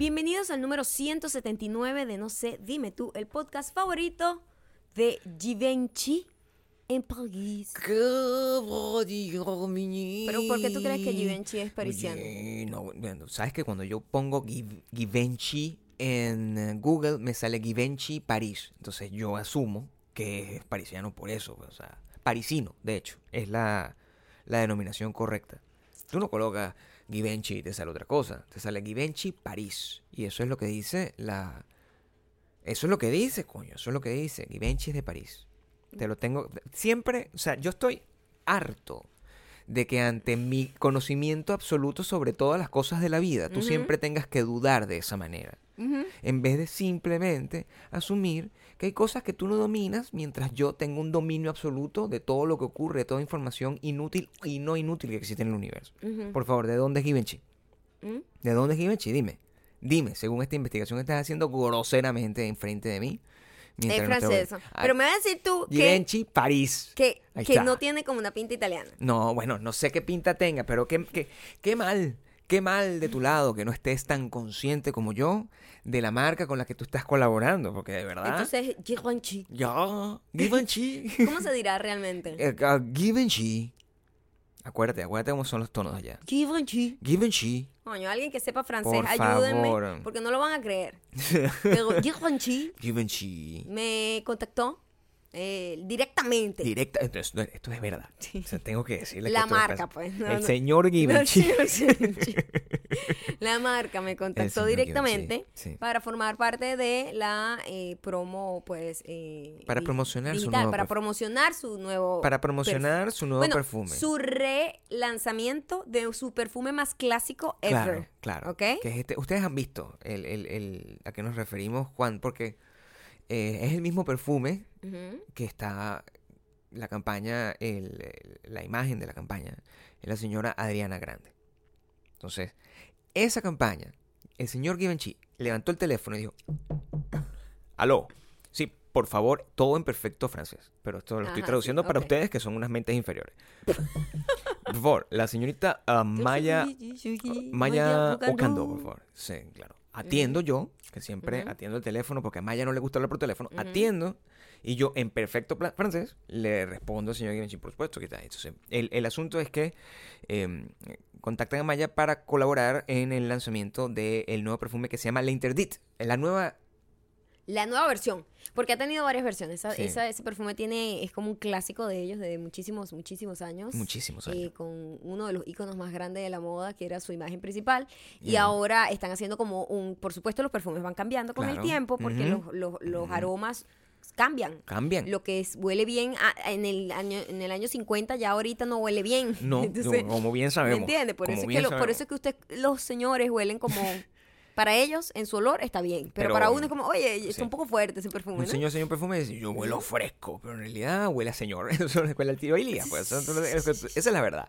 Bienvenidos al número 179 de No sé, dime tú, el podcast favorito de Givenchy en París. Pero ¿por qué tú crees que Givenchy es parisiano? Oye, no, bueno, sabes que cuando yo pongo Giv- Givenchy en eh, Google me sale Givenchy París. Entonces yo asumo que es parisiano por eso, o sea, parisino, de hecho, es la, la denominación correcta. Tú no colocas Givenchy y te sale otra cosa, te sale Givenchy París. Y eso es lo que dice la... Eso es lo que dice, coño, eso es lo que dice. Givenchy es de París. Te lo tengo... Siempre, o sea, yo estoy harto de que ante mi conocimiento absoluto sobre todas las cosas de la vida, tú siempre tengas que dudar de esa manera. En vez de simplemente asumir que hay cosas que tú no dominas mientras yo tengo un dominio absoluto de todo lo que ocurre, de toda información inútil y no inútil que existe en el universo. Por favor, ¿de dónde es Givenchy? ¿Mm? ¿De dónde es Givenchy? Dime. Dime, según esta investigación que estás haciendo groseramente enfrente de mí. Es no francesa. Pero me vas a decir tú que, Givenchy, París. que, que no tiene como una pinta italiana. No, bueno, no sé qué pinta tenga, pero qué, qué, qué mal, qué mal de tu lado que no estés tan consciente como yo de la marca con la que tú estás colaborando, porque de verdad... Entonces, Givenchy. ya, Givenchy. ¿Cómo se dirá realmente? Eh, ah, Givenchy. Acuérdate, acuérdate cómo son los tonos allá. Givenchy. Givenchy. Coño, alguien que sepa francés, Por ayúdenme, favor. porque no lo van a creer. Pero Givenchy Givenchy. me contactó eh, directamente. Directa, esto es, esto es verdad. O sea, tengo que decirle La que marca, pues, no, el no. señor Givenchy. Sí, sí, sí. La marca me contactó directamente sí. para formar parte de la eh, promo, pues. eh, Para promocionar su nuevo Para perfu- promocionar su nuevo. Para promocionar su nuevo bueno, perfume. Su relanzamiento de su perfume más clásico Claro, ever. claro. ¿Ok? Que es este- ustedes han visto el, el- el- a qué nos referimos, Juan, porque eh, es el mismo perfume que está la campaña, el- el- la imagen de la campaña, es la señora Adriana Grande. Entonces, esa campaña, el señor Givenchy levantó el teléfono y dijo, aló, sí, por favor, todo en perfecto francés, pero esto lo estoy traduciendo sí, para ustedes que son unas mentes inferiores. por favor, la señorita ah, Maya Maya Ocando, por favor. Sí, claro. Atiendo yo, que siempre atiendo el teléfono porque a Maya no le gusta hablar por teléfono. Atiendo y yo en perfecto francés le respondo al señor Givenchy, por supuesto que está. Entonces, el, el asunto es que eh, contactan a Maya para colaborar en el lanzamiento del nuevo perfume que se llama La Interdit. La nueva... La nueva versión, porque ha tenido varias versiones. Esa- Sí. esa- ese perfume tiene es como un clásico de ellos de muchísimos, muchísimos años. Muchísimos eh, años. con uno de los iconos más grandes de la moda, que era su imagen principal. Y ahora están haciendo como un. Por supuesto, los perfumes van cambiando con el tiempo, porque los, los- los aromas cambian. Cambian. Lo que es, huele bien a- en, el año, en el año 50, ya ahorita no huele bien. No, Entonces, no, como bien ¿Me sabemos. entiendes? Por, como eso es que lo- por eso es que usted, los señores huelen como. Para ellos, en su olor, está bien. Pero, Pero, para uno es como, oye, está sí. un poco fuerte ese perfume, Un ¿no? señor, señor perfume dice, yo huelo fresco, pero en realidad huele a señor. Eso es huele al tío Elías, pues. Esa es la verdad.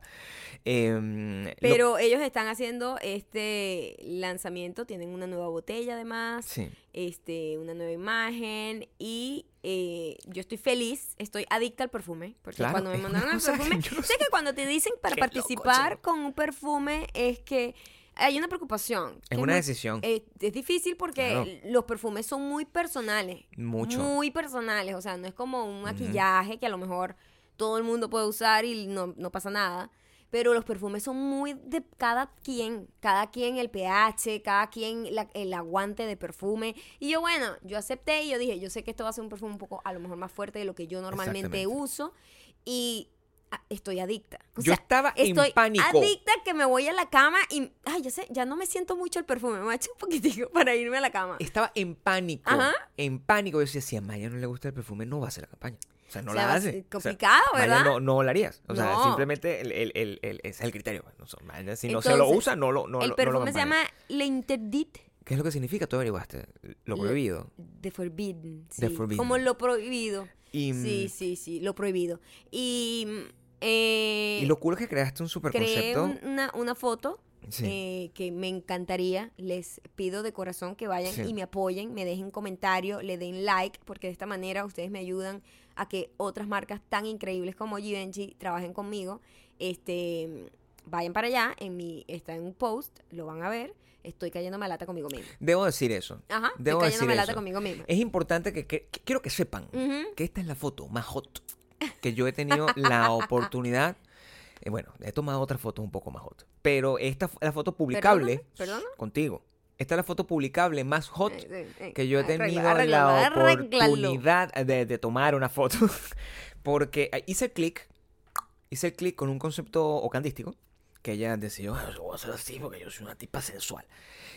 Em, lo- Pero ellos están haciendo este lanzamiento, tienen una nueva botella además, Sí. este, una nueva imagen y eh, yo estoy feliz, estoy adicta al perfume, porque Claro, cuando me es mandaron el perfume, sé que cuando te dicen para loco, participar con un perfume es que hay una preocupación. Es una muy- decisión. es difícil porque Claro. los perfumes son muy personales. Mucho. Muy personales. O sea, no es como un maquillaje que a lo mejor todo el mundo puede usar y no, no pasa nada. Pero los perfumes son muy de cada quien. Cada quien el pH, cada quien la- el aguante de perfume. Y yo, bueno, yo acepté y yo dije, yo sé que esto va a ser un perfume un poco a lo mejor más fuerte de lo que yo normalmente uso. Y estoy adicta. O Yo sea, estaba en pánico. adicta que me voy a la cama y, ay, ya sé, ya no me siento mucho el perfume, me voy a echar un poquitico para irme a la cama. Estaba en pánico. Ajá. En pánico. Yo decía, si a Maya no le gusta el perfume, no va a hacer la campaña. O sea, no O sea, la hace. ser O sea, complicado, Maya ¿verdad? no, no la harías. O sea, simplemente el, el- el- es el criterio. No, si no se lo usa, no lo no, el lo- no lo perfume se llama L'Interdit ¿Qué es lo que significa? Tú averiguaste. Lo Le- prohibido. The Forbidden. The Forbidden. Como lo prohibido. Y, Sí, sí, sí, lo prohibido. Y, eh, y lo cool es que creaste un super creé concepto. un- una, una foto Sí. eh, que me encantaría. Les pido de corazón que vayan Sí. y me apoyen, me dejen comentario, le den like, porque de esta manera ustedes me ayudan a que otras marcas tan increíbles como Givenchy trabajen conmigo. Este, vayan para allá, en mi, está en un post, lo van a ver, estoy cayéndome a lata conmigo misma. Debo decir eso. Ajá, Debo estoy decir cayéndome a lata eso. conmigo misma. Es importante que, que- que- quiero que sepan que esta es la foto más hot que yo he tenido la oportunidad. eh, bueno, he tomado otras fotos un poco más hot, pero esta es la foto publicable perdona. contigo. Esta es la foto publicable más hot Eh, eh, que yo he tenido la oportunidad de, de tomar una foto. Porque hice el clic, hice el clic con un concepto ocandístico, que ella decidió, "Ah, yo voy a hacer así porque yo soy una tipa sensual.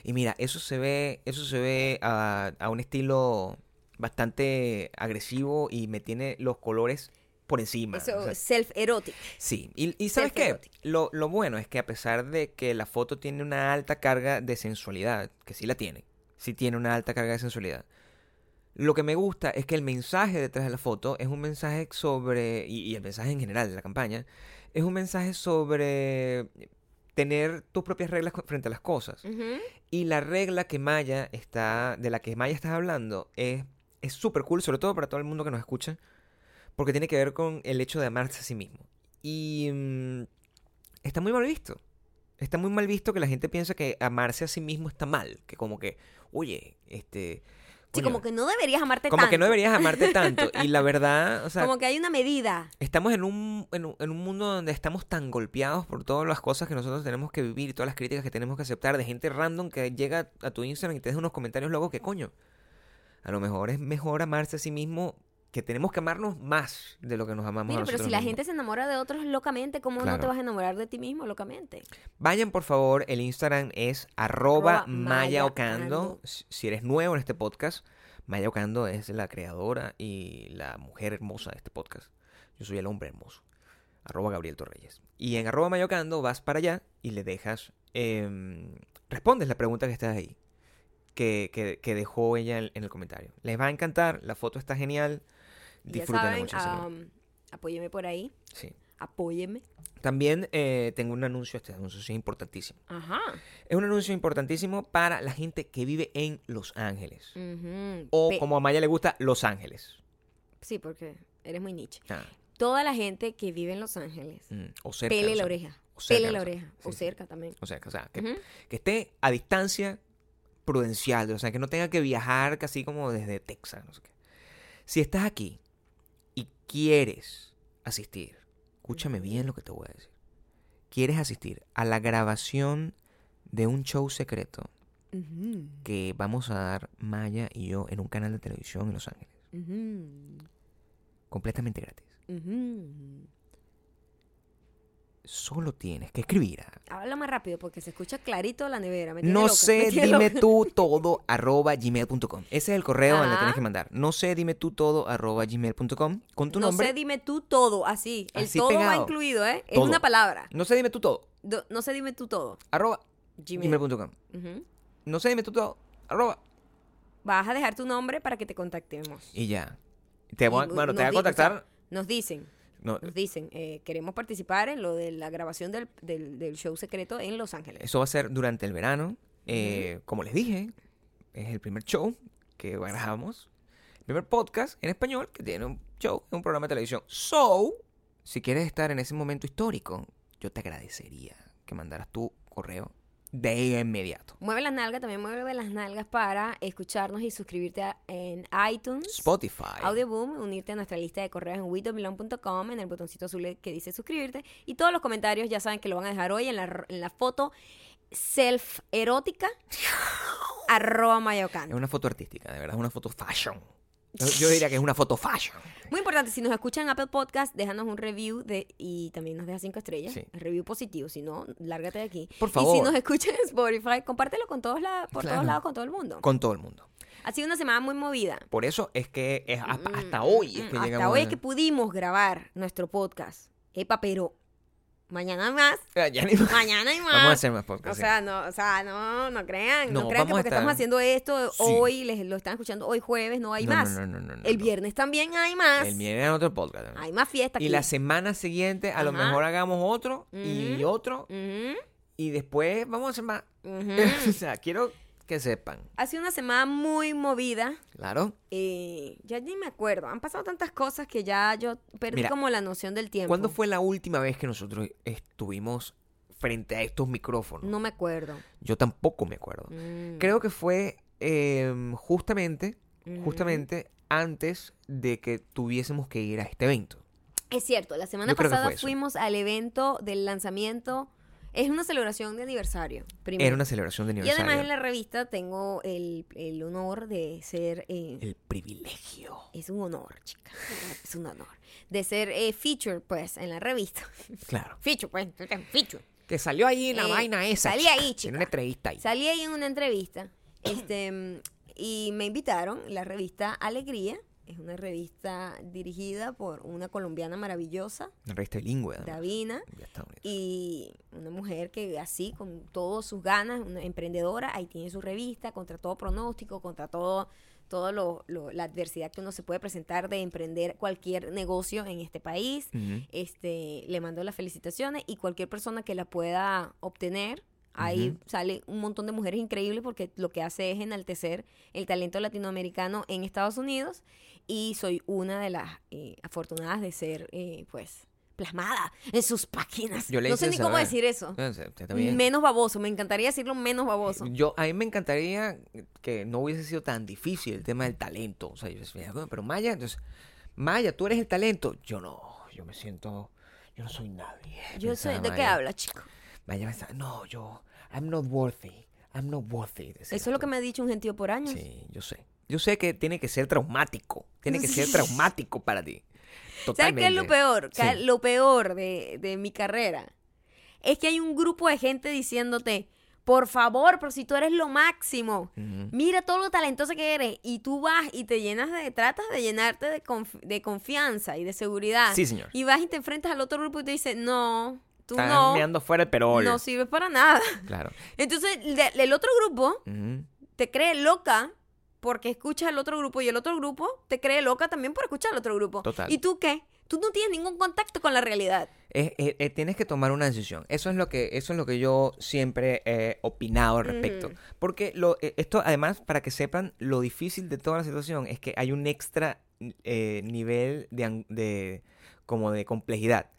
Y mira, eso se ve, eso se ve a, a un estilo bastante agresivo y me tiene los colores por encima. Eso, o sea, self-erotic. Sí, y, y ¿sabes qué? Lo, lo bueno es que a pesar de que la foto tiene una alta carga de sensualidad, que sí la tiene, sí tiene una alta carga de sensualidad, lo que me gusta es que el mensaje detrás de la foto es un mensaje sobre, y, y el mensaje en general de la campaña, es un mensaje sobre tener tus propias reglas frente a las cosas. Y la regla que Maya está, de la que Maya está hablando, es es súper cool, sobre todo para todo el mundo que nos escucha, porque tiene que ver con el hecho de amarse a sí mismo. Y mm, está muy mal visto. Está muy mal visto que la gente piensa que amarse a sí mismo está mal, que como que, oye, este... Sí, coño, como que no deberías amarte como tanto. que no deberías amarte tanto. Y la verdad, o sea, como que hay una medida. estamos en un, en, un, en un mundo donde estamos tan golpeados por todas las cosas que nosotros tenemos que vivir todas las críticas que tenemos que aceptar de gente random que llega a tu Instagram y te deja unos comentarios locos que coño. A lo mejor es mejor amarse a sí mismo que tenemos que amarnos más de lo que nos amamos a Mira, pero si la mismos. gente se enamora de otros locamente, ¿cómo no te vas a enamorar de ti mismo locamente? Vayan por favor, el Instagram es arroba Arroba Maya Maya Ocando. Ocando. Si eres nuevo en este podcast, Maya Ocando es la creadora y la mujer hermosa de este podcast. Yo soy el hombre hermoso. Arroba Gabriel Torreyes. Y en arroba Maya Ocando vas para allá y le dejas... em, respondes la pregunta que está ahí. Que, que- que dejó ella en, en el comentario. Les va a encantar, la foto está genial. Ya Disfrútenla saben, am, apóyeme por ahí. Sí. Apóyeme. También eh, tengo un anuncio, este anuncio es importantísimo. Ajá. Es un anuncio importantísimo para la gente que vive en Los Ángeles. Ujú. O Pe- como a Maya le gusta, Los Ángeles. Sí, porque eres muy niche. Ah, Toda la gente que vive en Los Ángeles, mm, o cerca. pele la oreja. O cerca Pele la oreja. O sí. cerca también. O sea, o sea que, que esté a distancia prudencial, o sea, que no tenga que viajar casi como desde Texas. No sé qué. Si estás aquí quieres asistir, escúchame bien lo que te voy a decir. Quieres asistir a la grabación de un show secreto que vamos a dar Maya y yo en un canal de televisión en Los Ángeles. Completamente gratis. Solo tienes que escribir Habla más rápido porque se escucha clarito la nevera. me tiene no loca, sé, me tiene dime loca. tú todo arroba gmail.com. Ese es el correo donde Ajá. tienes que mandar. No sé, dime tú todo arroba gmail.com con tu no nombre. sé, dime tú todo, así. El Así todo va incluido, ¿eh? Es Todo. una palabra. No sé, dime tú todo Do- no sé, dime tú todo. arroba Gmail. gmail.com. Ujú. No sé, dime tú todo arroba Vas a dejar tu nombre para que te contactemos. y ya. Te Y bueno, nos te voy a di- o sea, contactar. nos dicen, no, nos dicen, eh, queremos participar en lo de la grabación del, del- del show secreto en Los Ángeles. eso va a ser durante el verano. Eh, Como les dije, es el primer show que grabamos. El primer podcast en español que tiene un show, un programa de televisión. So, si quieres estar en ese momento histórico, yo te agradecería que mandaras tu correo de inmediato. Mueve las nalgas, también mueve las nalgas para escucharnos y suscribirte a- en iTunes. Spotify. Audioboom, unirte a nuestra lista de correos en widomilon.com, en el botoncito azul que dice suscribirte. Y todos los comentarios ya saben que lo van a dejar hoy en la, en la foto self-erótica, arroba Es mayocano. una foto artística, de verdad, es una foto fashion. Yo, diría que es una foto fashion. Muy importante, si nos escuchan en Apple Podcast, déjanos un review de, y también nos deja cinco estrellas. Sí. Review positivo, si no, lárgate de aquí. Por Y si favor. nos escuchan en Spotify, compártelo con todos la- por Claro. todos lados con todo el mundo. Con todo el mundo. Ha sido una semana muy movida. Por eso es que es hasta, hasta Mm, hoy es mm, que Hasta llegamos hoy a- es que pudimos grabar nuestro podcast. Epa, pero mañana más. Ah, ya ni- Mañana hay más. Vamos a hacer más podcast. O sea, no, o sea, no, no crean, no, No, crean que porque estar- estamos haciendo esto Sí. hoy, les lo están escuchando hoy jueves, no hay No, más. No, no, no, no, El viernes también hay más. El viernes era otro podcast. Hay más fiesta aquí. Y la semana siguiente a lo mejor hagamos otro y otro y después vamos a hacer más. o sea, quiero que sepan. ha sido una semana muy movida. Claro. eh, ya ni me acuerdo. Han pasado tantas cosas que ya yo perdí Mira, como la noción del tiempo. ¿Cuándo fue la última vez que nosotros estuvimos frente a estos micrófonos? No me acuerdo. Yo tampoco me acuerdo. Mm, Creo que fue em, justamente, ujú. justamente antes de que tuviésemos que ir a este evento. Es cierto, la semana Yo pasada fuimos al evento del lanzamiento. Es una celebración de aniversario, primero. Era una celebración de y aniversario. además en la revista tengo el, el honor de ser... eh, El privilegio. es un honor, chica. Es un honor. De ser eh, feature, pues, en la revista. Claro. Feature, pues. Feature. Que salió ahí en la Eh, vaina esa. salí chica, ahí, En chica. una entrevista ahí. Salí ahí en una entrevista. Este, y me invitaron, la revista Alegría. Es una revista dirigida por una colombiana maravillosa, Una revista bilingüe. Davina. Y una mujer que así, con todas sus ganas, una emprendedora, ahí tiene su revista, contra todo pronóstico, contra todo, lo- la adversidad que uno se puede presentar de emprender cualquier negocio en este país. Este, le mando las felicitaciones y cualquier persona que la pueda obtener. Ahí sale un montón de mujeres increíbles porque lo que hace es enaltecer el talento latinoamericano en Estados Unidos y soy una de las eh, afortunadas de ser, eh, pues, plasmada en sus páginas. Yo le no sé ni cómo saber. decir eso. Ah. Menos baboso, me encantaría decirlo menos baboso. Yo, a mí me encantaría que no hubiese sido tan difícil el tema del talento. O sea, yo decía, "Bueno, pero Maya, entonces, Maya, tú eres el talento. Yo no, yo me siento, yo no soy nadie. Yo pensaba ¿de qué Maya. habla, chico? Maya pensaba, no, yo, I'm not worthy, I'm not worthy. Eso es lo tú. que me ha dicho un gentío por años. Sí, yo sé. Yo sé que tiene que ser traumático. Tiene que ser traumático para ti. ¿Sabes qué es lo Totalmente. peor? Sí. Lo peor de, de mi carrera es que hay un grupo de gente diciéndote, por favor, pero si tú eres lo máximo, mira todo lo talentoso que eres, y tú vas y te llenas de, tratas de llenarte de, conf- de confianza y de seguridad. Sí, señor. Y vas y te enfrentas al otro grupo y te dice, no, tú Estás no, fuera el perol. no sirves para nada. Claro. Entonces, de- el otro grupo te cree loca porque escuchas al otro grupo y el otro grupo te cree loca también por escuchar al otro grupo. Total. ¿Y tú qué? Tú no tienes ningún contacto con la realidad. Eh, eh, eh, tienes que tomar una decisión. Eso es lo que, eso es lo que yo siempre he opinado al respecto. Porque lo, eh, esto, además, para que sepan, lo difícil de toda la situación es que hay un extra eh, nivel de, como de complejidad.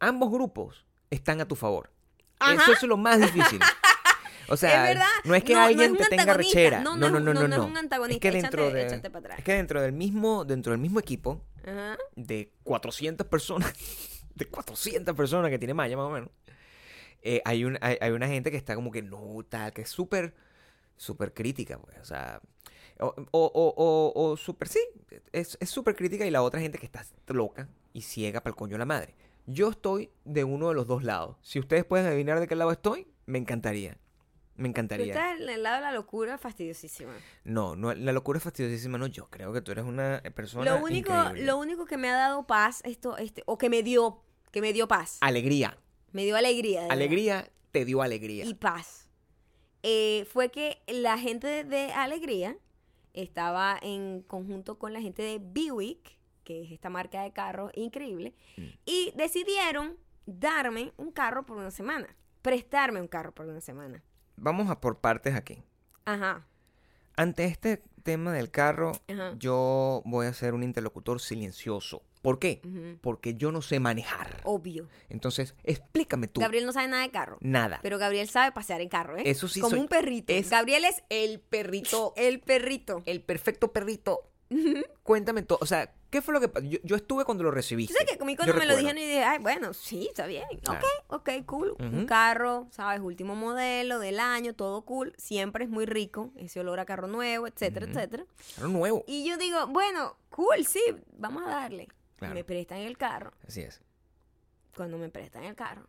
Ambos grupos están a tu favor. Ajá. Eso es lo más difícil. O sea, Es verdad. no es que No, no alguien es te tenga rechera. No, No, no no, es- no, no, es un antagonista. Es que dentro Échate- de, échate para atrás. es que dentro del mismo, dentro del mismo equipo, Ajá. de 400 personas, de 400 personas que tiene Maya más o menos, eh, hay, un, hay, hay una gente que está como que no, tal, que es súper, súper crítica, pues, o sea, o, o, o, o- o súper, sí, es es súper crítica y la otra gente que está loca y ciega para el coño de la madre. Yo estoy de uno de los dos lados. Si ustedes pueden adivinar de qué lado estoy, me encantaría. Me Tú encantaría. estás en el lado de la locura fastidiosísima. No, no, la locura es fastidiosísima, no. Yo creo que tú eres una persona Lo único, increíble. lo único que me ha dado paz, esto, este, o que me dio, que me dio paz. Alegría. Me dio alegría. verdad. Alegría te dio alegría. y paz. Eh, fue que la gente de, de Alegría estaba en conjunto con la gente de Buick, que es esta marca de carros increíble, Mm. y decidieron darme un carro por una semana, prestarme un carro por una semana. Vamos a por partes aquí. Ajá. Ante este tema del carro, Ajá. yo voy a ser un interlocutor silencioso. ¿Por qué? Porque yo no sé manejar. Obvio. Entonces, explícame tú. Gabriel no sabe nada de carro. Nada. Pero Gabriel sabe pasear en carro, ¿eh? Eso sí Como soy- un perrito. es Gabriel es el perrito, el perrito. el perfecto perrito. Cuéntame todo. O sea, ¿qué fue lo que pasó? Yo, yo estuve cuando lo recibiste. Tú sabes que a mí cuando Yo me lo dijeron y dije, ay, bueno, sí, está bien. Ok, ok, cool. Un carro, ¿sabes? Último modelo del año, todo cool. Siempre es muy rico. Ese olor a carro nuevo, etcétera, etcétera. Carro nuevo. Y yo digo, bueno, cool, sí, vamos a darle. Claro. Me prestan el carro. Así es. Cuando me prestan el carro,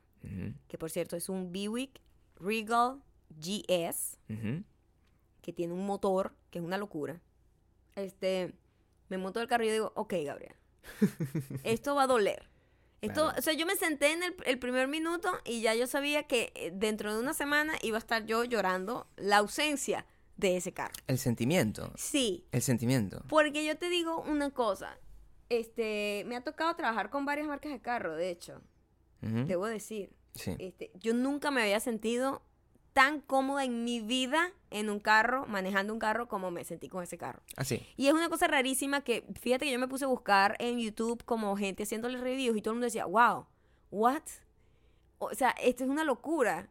que por cierto es un Buick Regal GS, que tiene un motor, que es una locura. Este, me monto el carro y yo digo, ok, Gabriel, esto va a doler. Esto, Claro. o sea, yo me senté en el, el primer minuto y ya yo sabía que eh, dentro de una semana iba a estar yo llorando la ausencia de ese carro. El sentimiento. Sí, El sentimiento. porque yo te digo una cosa. Este, me ha tocado trabajar con varias marcas de carro, de hecho, Ujú, debo decir. Sí. Este, yo nunca me había sentido tan cómoda en mi vida en un carro, manejando un carro, como me sentí con ese carro. Así. Y es una cosa rarísima que, fíjate que yo me puse a buscar en YouTube como gente haciéndole reviews y todo el mundo decía, wow, what? O sea, esto es una locura.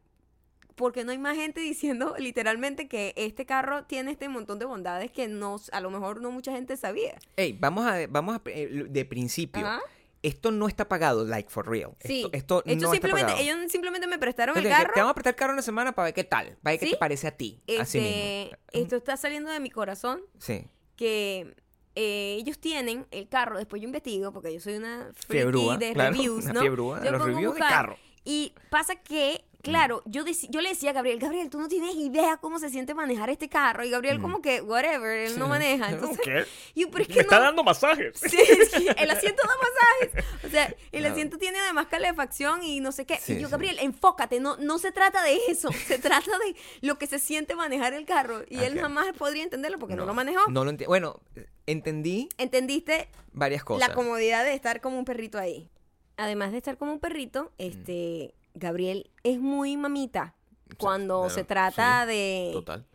Porque no hay más gente diciendo literalmente que este carro tiene este montón de bondades que no, a lo mejor no mucha gente sabía. Ey, vamos a, vamos a, eh, de principio. Ajá. Esto no está pagado, like for real. Sí. Esto, esto no está pagado. ellos simplemente me prestaron el carro. te vamos a prestar el carro una semana para ver qué tal, para ver qué te parece a ti. Así Este, mismo. esto está saliendo de mi corazón Sí. que eh, ellos tienen el carro, después yo investigo, porque yo soy una friki Fiebrúa, de claro, reviews, una ¿no? fiebrúa de Yo los reviews de carro. Y pasa que, claro, yo, yo le decía a Gabriel, Gabriel, tú no tienes idea cómo se siente manejar este carro. Y Gabriel como que, whatever, él no maneja. Entonces, ¿Qué? y yo, pero es Me que está no, dando masajes. Sí, sí, el asiento da masajes. O sea, el asiento tiene además calefacción y no sé qué. Sí, y yo. Gabriel, enfócate, no, no se trata de eso, se trata de lo que se siente manejar el carro. Y él Ok. jamás podría entenderlo porque no, lo manejó. No lo Bueno, entendí ¿Entendiste varias cosas. la comodidad de estar como un perrito ahí? Además de estar como un perrito, Mm. Gabriel es muy mamita cuando claro, se trata sí, de, Total.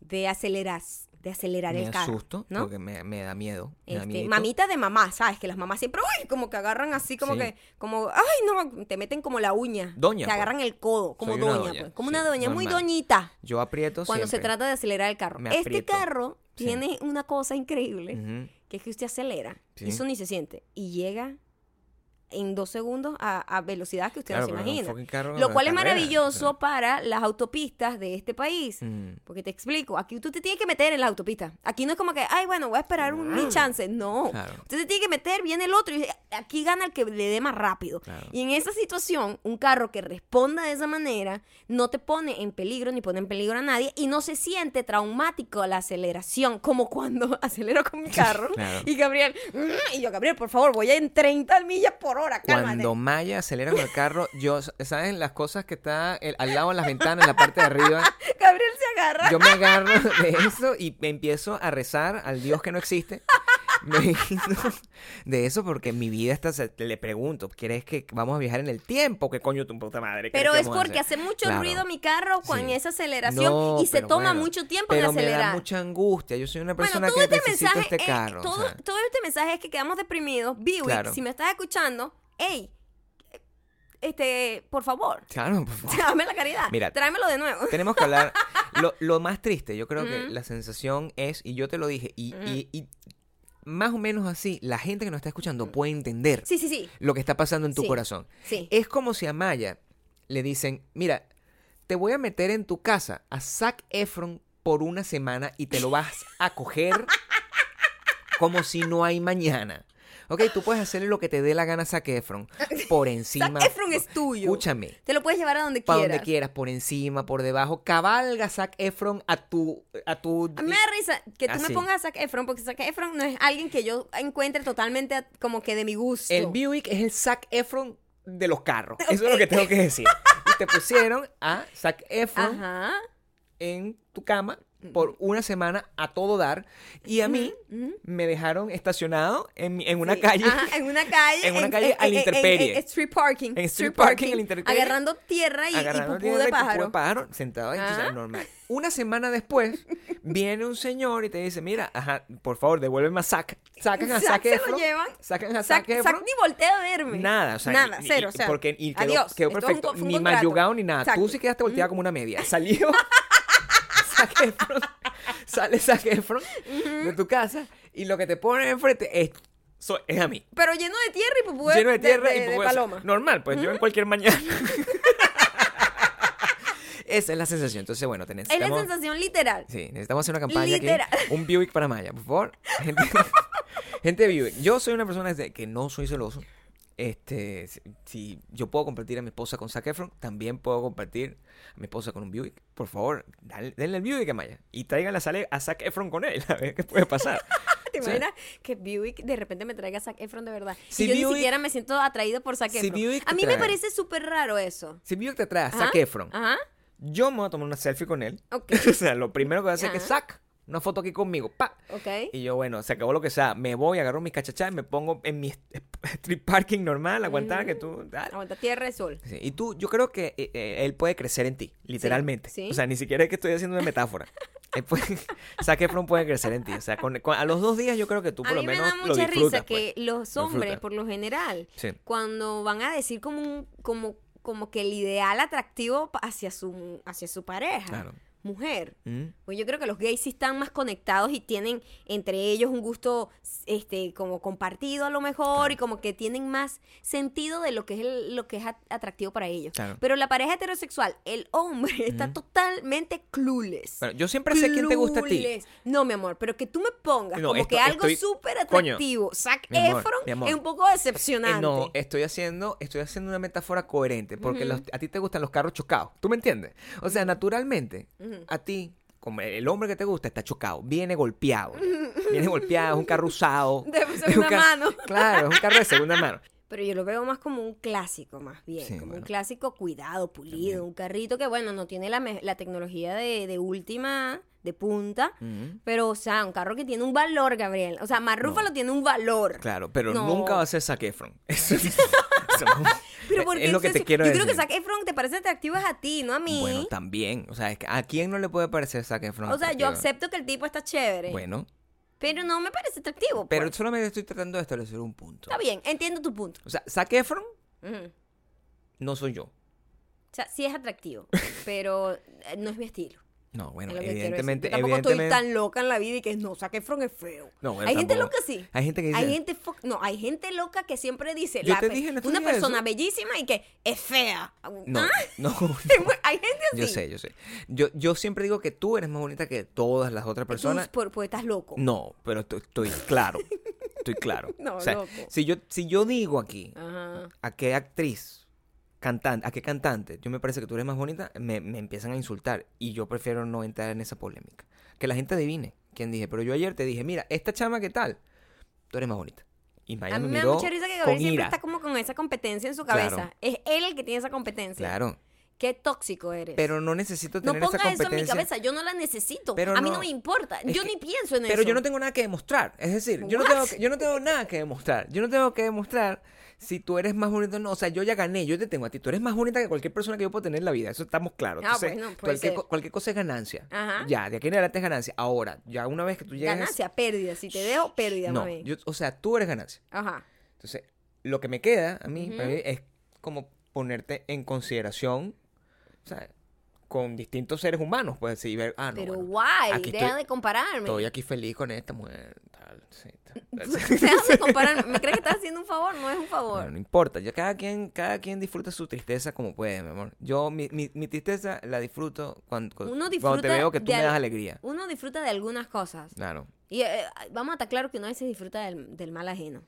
de acelerar, de acelerar Me el carro. asusto ¿no? porque me, me da miedo. me Este, mamita de mamá, ¿sabes? Que las mamás siempre, uy, como que agarran así, como Sí. que, como, ay, no, te meten como la uña. Doña, Te pues. agarran el codo, como doña, doña, pues. Como sí, una doña, muy doñita. Yo aprieto Cuando se trata de acelerar el carro. Me Este carro tiene una cosa increíble, que es que usted acelera, y eso ni se siente, y llega en dos segundos a, a velocidad que usted Claro, no se imagina. Lo cual es carrera, maravilloso para las autopistas de este país. Mm. Porque te explico, aquí tú te tienes que meter en la autopista. Aquí no es como que, ay, bueno, voy a esperar un mi chance. No. Claro. Usted se tiene que meter, viene el otro y aquí gana el que le dé más rápido. Claro. Y en esa situación, un carro que responda de esa manera no te pone en peligro ni pone en peligro a nadie y no se siente traumático la aceleración, como cuando acelero con mi carro. Y Gabriel, "Mm", y yo, Gabriel, por favor, voy en 30 millas por cálmate. Cuando Maya acelera con el carro, yo, ¿saben las cosas que está el- al lado de las ventanas, en la parte de arriba? Gabriel se agarra. Yo me agarro de eso y me empiezo a rezar al Dios que no existe. Me de eso porque mi vida está. se- Le pregunto, ¿quieres que vamos a viajar en el tiempo? ¿Qué coño tu puta madre? Pero ¿Qué es porque hace mucho Claro. ruido mi carro con Sí. esa aceleración No, y se pero toma bueno, mucho tiempo en pero me da acelerar. mucha angustia. Yo soy una Bueno, persona todo que este necesita mensaje, este carro. o todo, sea, todo este mensaje es que quedamos deprimidos. Biwi, Claro. si me estás escuchando, hey, este, por favor, claro, por favor. dame la caridad. Mira, tráemelo de nuevo. Tenemos que hablar. Lo, lo más triste, yo creo que Ujú. la sensación es, y yo te lo dije, y, y- y más o menos así, la gente que nos está escuchando puede entender Sí, sí, sí. lo que está pasando en tu corazón. Sí. Es como si a Maya le dicen, mira, te voy a meter en tu casa a Zac Efron por una semana y te lo vas a coger como si no hay mañana. Ok, tú puedes hacerle lo que te dé la gana a Zac Efron por encima. Zac Efron es tuyo. Escúchame. Te lo puedes llevar a donde Para quieras. donde quieras, por encima, por debajo. Cabalga Zac Efron a tu... A tu A mí me da risa que tú Así. me pongas a Zac Efron, porque Zac Efron no es alguien que yo encuentre totalmente a- como que de mi gusto. El Buick es el Zac Efron de los carros. Eso es lo que tengo que decir. Y te pusieron a Zac Efron Ajá. en tu cama por una semana a todo dar. Y a mí ujú. me dejaron estacionado en, en una Sí, calle. ajá, en una calle. en una calle a la intemperie. en street parking. En street parking, a la intemperie. Agarrando tierra y, y agarrando pupú tierra de y pupú pájaro. de pájaro, sentado ahí, tú sabes, Ajá. normal. Una semana después, viene un señor y te dice, mira, ajá, por favor, devuélveme a Zac. Sacan a Zac Zac se lo llevan. Sacan a Zac, Zac Efron. Zac ni voltea a verme. Nada, o sea, Nada, y- y- cero, y o sea, porque y quedó, adiós, quedó perfecto, un ni mayugado ni nada. Tú Exacto. sí quedaste volteada como una media. Salió Zac Efron, sale Zac Efron de tu casa y lo que te ponen enfrente es, so- es a mí. Pero lleno de tierra y pupú Lleno de tierra de- y de paloma. Normal, pues yo en cualquier mañana. Esa es la sensación. Entonces, bueno, te Es la sensación literal. Sí, necesitamos hacer una campaña Literal. aquí. Un Buick para Maya, por favor. Gente, gente de Buick. Yo soy una persona que no soy celoso. Este, si, yo puedo compartir a mi esposa con Zac Efron, también puedo compartir a mi esposa con un Buick. Por favor, dale- denle el Buick a Maya. Y tráiganla a, sale- a Zac Efron con él. A ver qué puede pasar. ¿Te imaginas que Buick de repente me traiga a Zac Efron de verdad? Si y yo ni siquiera me siento atraído por Zac Efron. A mí me parece súper raro eso. Si Buick te trae a Zac Efron, Ajá. yo me voy a tomar una selfie con él. Ok. o sea, lo primero que voy a hacer es que. Zac, una foto aquí conmigo. Pa. Ok. Y yo, bueno, se acabó lo que sea. Me voy, agarro mis cachachas, me pongo en mi street parking normal, aguantar que tú. dale. Aguanta tierra y sol. Sí, Y tú, yo creo que eh, eh, él puede crecer en ti, literalmente. sí. O sea, ni siquiera es que estoy haciendo una metáfora. Él puede, Zac Efron puede crecer en ti. O sea, con- con- a los dos días yo creo que tú por a lo mí me menos da lo mucha disfrutas. risa que pues. los Lo hombres, por lo general, Sí. cuando van a decir como un, como como que el ideal atractivo hacia su, hacia su pareja, Claro. Mujer. Mm. Pues yo creo que los gays sí están más conectados y tienen entre ellos un gusto este como compartido a lo mejor y como que tienen más sentido de lo que es el- lo que es at- atractivo para ellos. Claro. Pero la pareja heterosexual, el hombre está totalmente clueless. Bueno, yo siempre sé quién te gusta a ti. No, mi amor, pero que tú me pongas No, como esto- que algo súper atractivo. Zac mi amor, Efron mi amor. es un poco decepcionante. Eh, no, estoy haciendo, estoy haciendo una metáfora coherente, porque los- a ti te gustan los carros chocados, ¿tú me entiendes? O sea, naturalmente, a ti, como el hombre que te gusta, está chocado, viene golpeado, viene golpeado, es un carro usado. De segunda mano. Claro, es un carro de segunda mano. Pero yo lo veo más como un clásico, más bien. Sí, como un clásico cuidado, pulido. Un carrito que, bueno, no tiene la, la tecnología de, de última, de punta. Pero, o sea, un carro que tiene un valor, Gabriel. O sea, Marrúfalo tiene un valor. Claro, pero No. nunca va a ser Zac Efron. Eso, Pero porque es lo que te quiero yo decir. creo que Zac Efron te parece atractivo es a ti, no a mí. Bueno, también. O sea, es que ¿a quién no le puede parecer Zac Efron? o sea, yo acepto que el tipo está chévere. Bueno, Pero no me parece atractivo. pero pues. solamente estoy tratando de establecer un punto. Está bien, entiendo tu punto. O sea, Zac Efron. O no soy yo. sea, sí es atractivo, pero eh, no es mi estilo. No, bueno, evidentemente, tampoco evidentemente. estoy tan loca en la vida y que no, Zac Efron es feo. No, bueno, hay gente loca sí. Hay gente que dice. Hay gente fo- no, hay gente loca que siempre dice Yo la te dije en una persona eso. bellísima y que es fea. No, ¿Ah? no. hay gente así. Yo sé, yo sé. Yo, yo siempre digo que tú eres más bonita que todas las otras personas. Tú, por, porque estás loco. No, pero estoy, estoy claro. Estoy claro. No, o sea, loco. si yo, si yo digo aquí Ajá. a qué actriz, cantante, a qué cantante, yo me parece que tú eres más bonita, me, me empiezan a insultar. Y yo prefiero no entrar en esa polémica. Que la gente adivine quién dije. Pero yo ayer te dije, mira, esta chama, ¿qué tal? Tú eres más bonita. Y Maya A mí me da mucha risa que Gabriel siempre ira. está como con esa competencia en su Claro. cabeza. Es él el que tiene esa competencia. Claro. Qué tóxico eres. Pero no necesito no tener esa ponga eso en mi competencia. cabeza, yo no la necesito. Pero a mí no. no me importa. Yo que- ni pienso en eso. Pero yo no tengo nada que demostrar. Es decir, yo no, tengo, que- yo no tengo nada que demostrar. Yo no tengo que demostrar si tú eres más bonita o no. O sea, yo ya gané, yo te tengo a ti. Tú eres más bonita que cualquier persona que yo puedo tener en la vida. Eso estamos claros. Ah, Entonces, bueno, cualquier, co- cualquier cosa es ganancia. Ajá. Ya, de aquí en adelante es ganancia. Ahora, ya una vez que tú llegas... Ganancia, pérdida. Si te dejo, pérdida, No, yo- o sea, tú eres ganancia. Ajá. Entonces, lo que me queda a mí, Ujú. para mí, es como ponerte en consideración, o sea, con distintos seres humanos, pues sí, ver, ah, no, Pero bueno, guay, deja estoy- de compararme. Estoy aquí feliz con esta mujer, ¿Me crees que estás haciendo un favor? No es un favor. No importa, ya cada quien, cada quien disfruta su tristeza como puede, mi amor. Yo mi, mi, mi tristeza la disfruto cuando, te veo que tú me das alegría. Uno disfruta de algunas cosas. Claro. Y eh, vamos a estar claro que uno a veces disfruta del, del mal ajeno.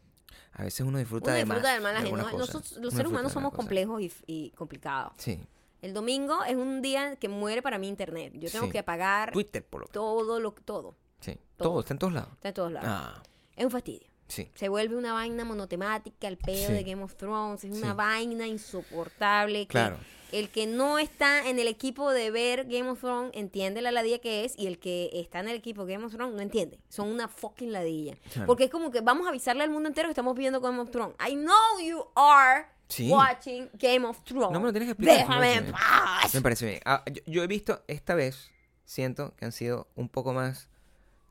A veces uno disfruta Uno de más. del mal ajeno. Nosotros, los Uno seres humanos somos complejos y, y complicados. Sí. El domingo es un día que muere para mí internet. Yo tengo Sí. que apagar Twitter, por lo todo lo todo. Sí. todo. Todo, está en todos lados. Está en todos lados. Ah, Es un fastidio. sí. Se vuelve una vaina monotemática, el pedo Sí. de Game of Thrones. Es Sí. una vaina insoportable. que Claro. el que no está en el equipo de ver Game of Thrones entiende la ladilla que es y el que está en el equipo Game of Thrones no entiende. Son una fucking ladilla. Claro. Porque es como que vamos a avisarle al mundo entero que estamos viendo Game of Thrones. I know you are Sí. watching Game of Thrones. No me lo tienes que explicar. Déjame me en paz. Me parece bien. Ah, yo, yo he visto esta vez, siento que han sido un poco más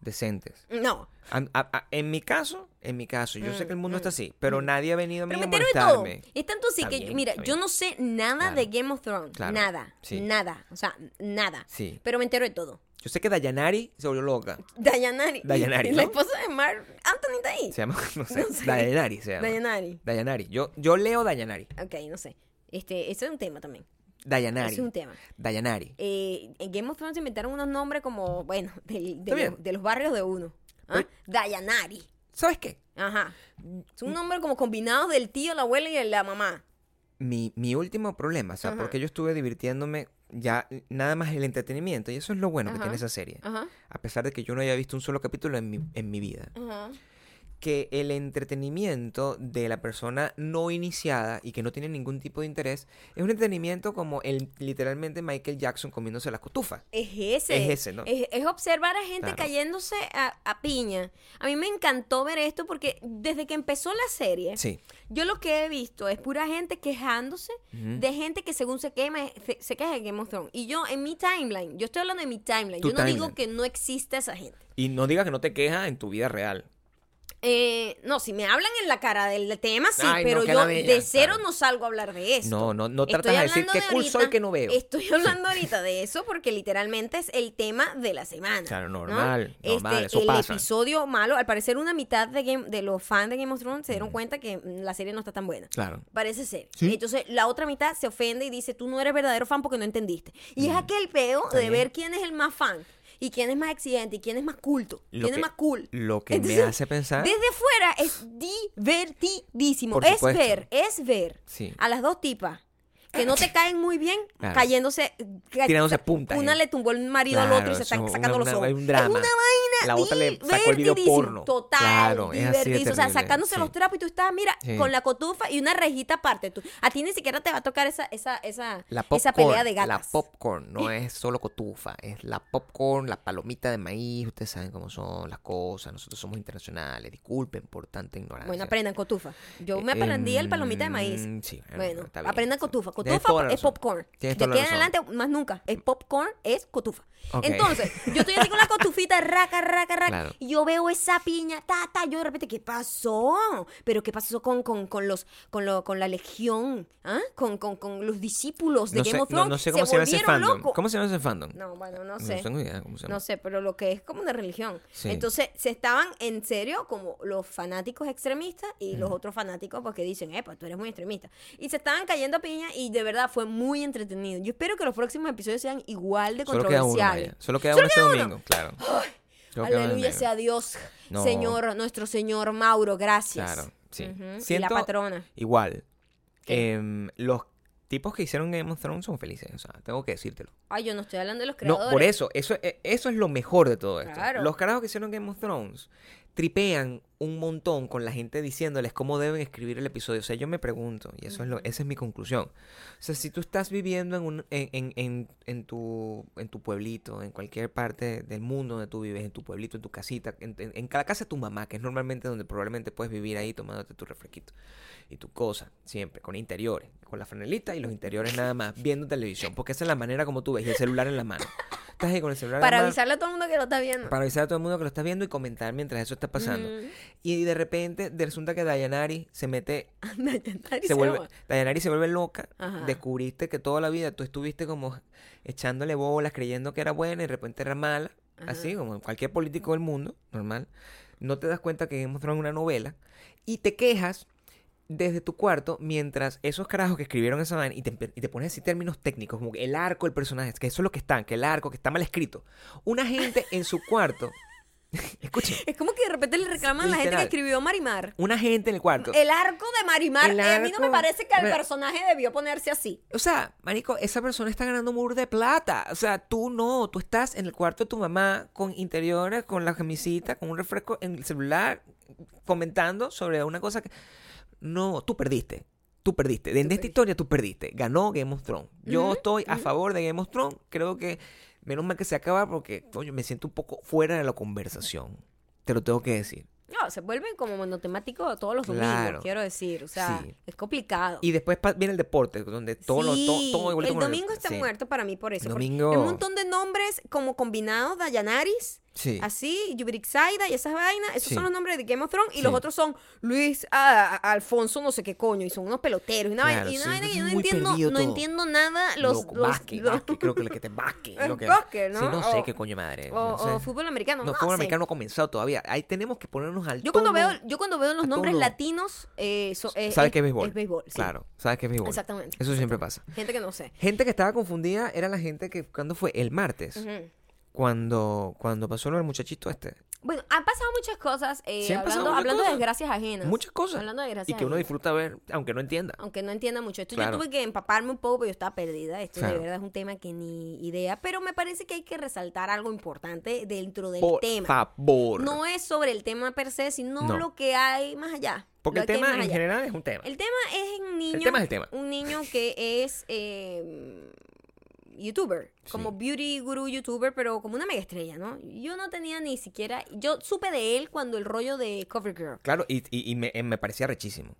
decentes. No. A- a- a- en mi caso, en mi caso, yo sé que el mundo mm, está así, pero nadie ha venido a mí Pero a me entero de todo. molestarme. Es tanto así Está que, bien, mira, yo no sé nada Claro. de Game of Thrones. Claro. Nada. Sí. Nada. O sea, nada. Sí. Pero me entero de todo. Yo sé que Dayanari se volvió loca. Dayanari. Dayanari, La esposa de Mark Anthony está ahí. Se llama, no sé, No sé. Dayanari se llama. Dayanari. Dayanari. Yo, yo leo Dayanari. Ok, no sé. Este, ese es un tema también. Dayanari. Es un tema. Dayanari. Eh, en Game of Thrones inventaron unos nombres como, bueno, del- de, los, de los barrios de uno. ¿Ah? Dayanari. ¿Sabes qué? Ajá. Es un nombre como combinado del tío, la abuela y la mamá. Mi, mi último problema, o sea, Ajá. porque yo estuve divirtiéndome ya nada más el entretenimiento, y eso es lo bueno que tiene esa serie. Ajá. A pesar de que yo no haya visto un solo capítulo en mi, en mi vida. Ajá. Que el entretenimiento de la persona no iniciada y que no tiene ningún tipo de interés es un entretenimiento como el literalmente Michael Jackson comiéndose las cotufas. Es ese. Es ese, ¿no? Es, es observar a gente Claro. cayéndose a, a piña. A mí me encantó ver esto porque desde que empezó la serie, Sí. yo lo que he visto es pura gente quejándose de gente que según se quema, se, se queja de Game of Thrones. Y yo en mi timeline, yo estoy hablando de mi timeline, Tu yo no digo que no existe esa gente. Y no digas que no te quejas en tu vida real. Eh, no, si me hablan en la cara del tema, sí, Ay, pero yo de cero claro. no salgo a hablar de esto. No, no, no tratas de decir qué de cool soy que no veo. Estoy hablando ahorita de eso porque literalmente es el tema de la semana. Claro, ¿no? normal, normal, Este, eso el pasa. episodio malo, al parecer una mitad de, Game- de los fans de Game of Thrones se dieron cuenta que mm, la serie no está tan buena. Claro. Parece ser. Sí. Entonces, la otra mitad se ofende y dice, tú no eres verdadero fan porque no entendiste. Y es aquel peo de ver quién es el más fan. Y quién es más exigente, y quién es más culto, Lo quién que- es más cool. lo que me hace pensar- Desde fuera es divertidísimo. Es ver, es ver Sí. a las dos tipas que no te caen muy bien Claro. cayéndose. ca- Tirándose puntas, Una eh. le tumbó el marido al otro y se están es sacando una- los ojos. hay un drama. Es una vaina. La otra le sacó el video divertidísimo. porno. Total. Claro, es así de. O sea, sacándose sí. los trapos y tú estás, mira, Sí. con la cotufa y una rejita aparte. Tú, a ti ni siquiera te va a tocar esa, esa, esa, La esa popcorn, pelea de la gatas. popcorn no es solo cotufa, es la popcorn, la palomita de maíz, ustedes saben cómo son las cosas, nosotros somos internacionales, disculpen por tanta ignorancia. Bueno, aprendan cotufa. Yo me aprendí el palomita de maíz. Sí, Bueno, bien. aprendan cotufa. Cotufa la es popcorn. Tienes de aquí en adelante, más nunca. Es popcorn, es cotufa. Entonces, yo estoy así con la cotufita, raca, raca, raca. Claro. Y yo veo esa piña, ta, ta. Yo de repente, ¿qué pasó? Pero ¿qué pasó con, con, con los, con, lo, con la legión? ¿Ah? Con, con, con los discípulos de no Game sé, of Thrones. no sé cómo se, llama ese fandom. locos. ¿Cómo se llama ese fandom? No, bueno, no sé. No tengo idea cómo se llama. No sé, pero lo que es como una religión. Sí. Entonces, se estaban en serio como los fanáticos extremistas y los otros fanáticos porque dicen, eh, pues tú eres muy extremista. Y se estaban cayendo a piña y de verdad fue muy entretenido. Yo espero que los próximos episodios sean igual de Solo queda uno, controversiales. Solo queda Solo uno este domingo, claro. Solo queda uno Aleluya sea Dios, No. Señor, nuestro Señor Mauro, gracias. Claro, sí. Ujú, Y la Siento patrona. Igual. ¿Qué? em, los tipos que hicieron Game of Thrones son felices, o sea, tengo que decírtelo. Ay, yo no estoy hablando de los No, creadores. por eso, eso, e- eso es lo mejor de todo esto. Claro. Los carajos que hicieron Game of Thrones tripean un montón con la gente diciéndoles cómo deben escribir el episodio. O sea, yo me pregunto, y eso es lo, esa es mi conclusión. O sea, si tú estás viviendo en, un, en, en, en, tu, en tu pueblito, en cualquier parte del mundo donde tú vives, en tu pueblito, en tu casita, en, en, cada casa de tu mamá, que es normalmente donde probablemente puedes vivir ahí tomándote tu refresquito y tu cosa, siempre, con interiores, con la franelita y los interiores nada más, viendo televisión, porque esa es la manera como tú ves, y el celular en la mano. Estás ahí con el celular en Para avisarle a todo el mundo que lo está viendo. para avisar a todo el mundo que lo está viendo y comentar mientras eso está pasando. Y de repente resulta que Dayanari se mete, Dayanari se vuelve, va. Dayanari se vuelve loca. Ajá. Descubriste que toda la vida tú estuviste como echándole bolas, creyendo que era buena y de repente era mala. Así como cualquier político del mundo, normal. No te das cuenta que es una novela. Y te quejas desde tu cuarto mientras esos carajos que escribieron esa vaina y te, y te pones así términos técnicos como el arco del personaje, que eso es lo que están, que el arco, que está mal escrito. Una gente en su cuarto, escuchen, Es como que de repente le reclaman a la gente que escribió Marimar. una gente en el cuarto. El arco de Marimar, El eh, a mí no me arco- parece que el personaje debió ponerse así. O sea, marico, esa persona está ganando mur de plata. O sea, tú no, tú estás en el cuarto de tu mamá con interiores, con la camisita, con un refresco en el celular, comentando sobre una cosa que... No, tú perdiste. Tú perdiste. En esta perdiste. historia tú perdiste. Ganó Game of Thrones. Yo Ujú, estoy a ujú. favor de Game of Thrones. Creo que menos mal que se acaba porque, coño, me siento un poco fuera de la conversación. Te lo tengo que decir. No, se vuelven como monotemáticos todos los domingos, Claro. quiero decir. O sea, Sí. es complicado. Y después viene el deporte, donde todo lo... Sí, Todo, el domingo está sí. muerto para mí por eso. Domingo- hay Un montón de nombres como combinados, Dayanaris, Sí. así, Yubrixaida y esas vainas. Esos Sí. son los nombres de Game of Thrones. Y Sí. los otros son Luis ah, Alfonso, no sé qué coño. Y son unos peloteros. Y una Claro, vaina, y una sí, vaina que yo no entiendo, no entiendo nada. Los, Lo- los- básquet, los- creo que lo que te lo que, básquet, ¿no? Sí, no sé qué coño madre. o, no sé. o fútbol americano. No, No, fútbol sé. americano no ha comenzado todavía. Ahí tenemos que ponernos al Yo cuando tono. veo, yo cuando veo los nombres tono. latinos, eh, so- eh, ¿Sabes es- qué es béisbol? Es béisbol. Claro, ¿sabes qué es béisbol? Exactamente. Eso siempre pasa. Gente que no sé. Gente que estaba confundida era la gente que, cuando fue? El martes. Cuando, cuando pasó lo del muchachito este. Bueno, han pasado muchas cosas, eh, Sí, han pasado hablando, muchas hablando de desgracias ajenas. Muchas cosas. Hablando de Y desgracias que uno ajenas. disfruta ver, aunque no entienda. Aunque no entienda mucho esto, Claro. yo tuve que empaparme un poco porque yo estaba perdida. Esto Claro. de verdad es un tema que ni idea. Pero me parece que hay que resaltar algo importante dentro del Por tema. favor. No es sobre el tema per se, sino No. lo que hay más allá. Porque Lo el que hay tema más en allá. general es un tema. El tema es un niño. tema es el tema. Un niño que es eh, youtuber. Como Sí. beauty guru youtuber, pero como una mega estrella, ¿no? Yo no tenía ni siquiera. Yo supe de él cuando el rollo de Cover Girl. Claro, y, y- y me, me parecía rechísimo.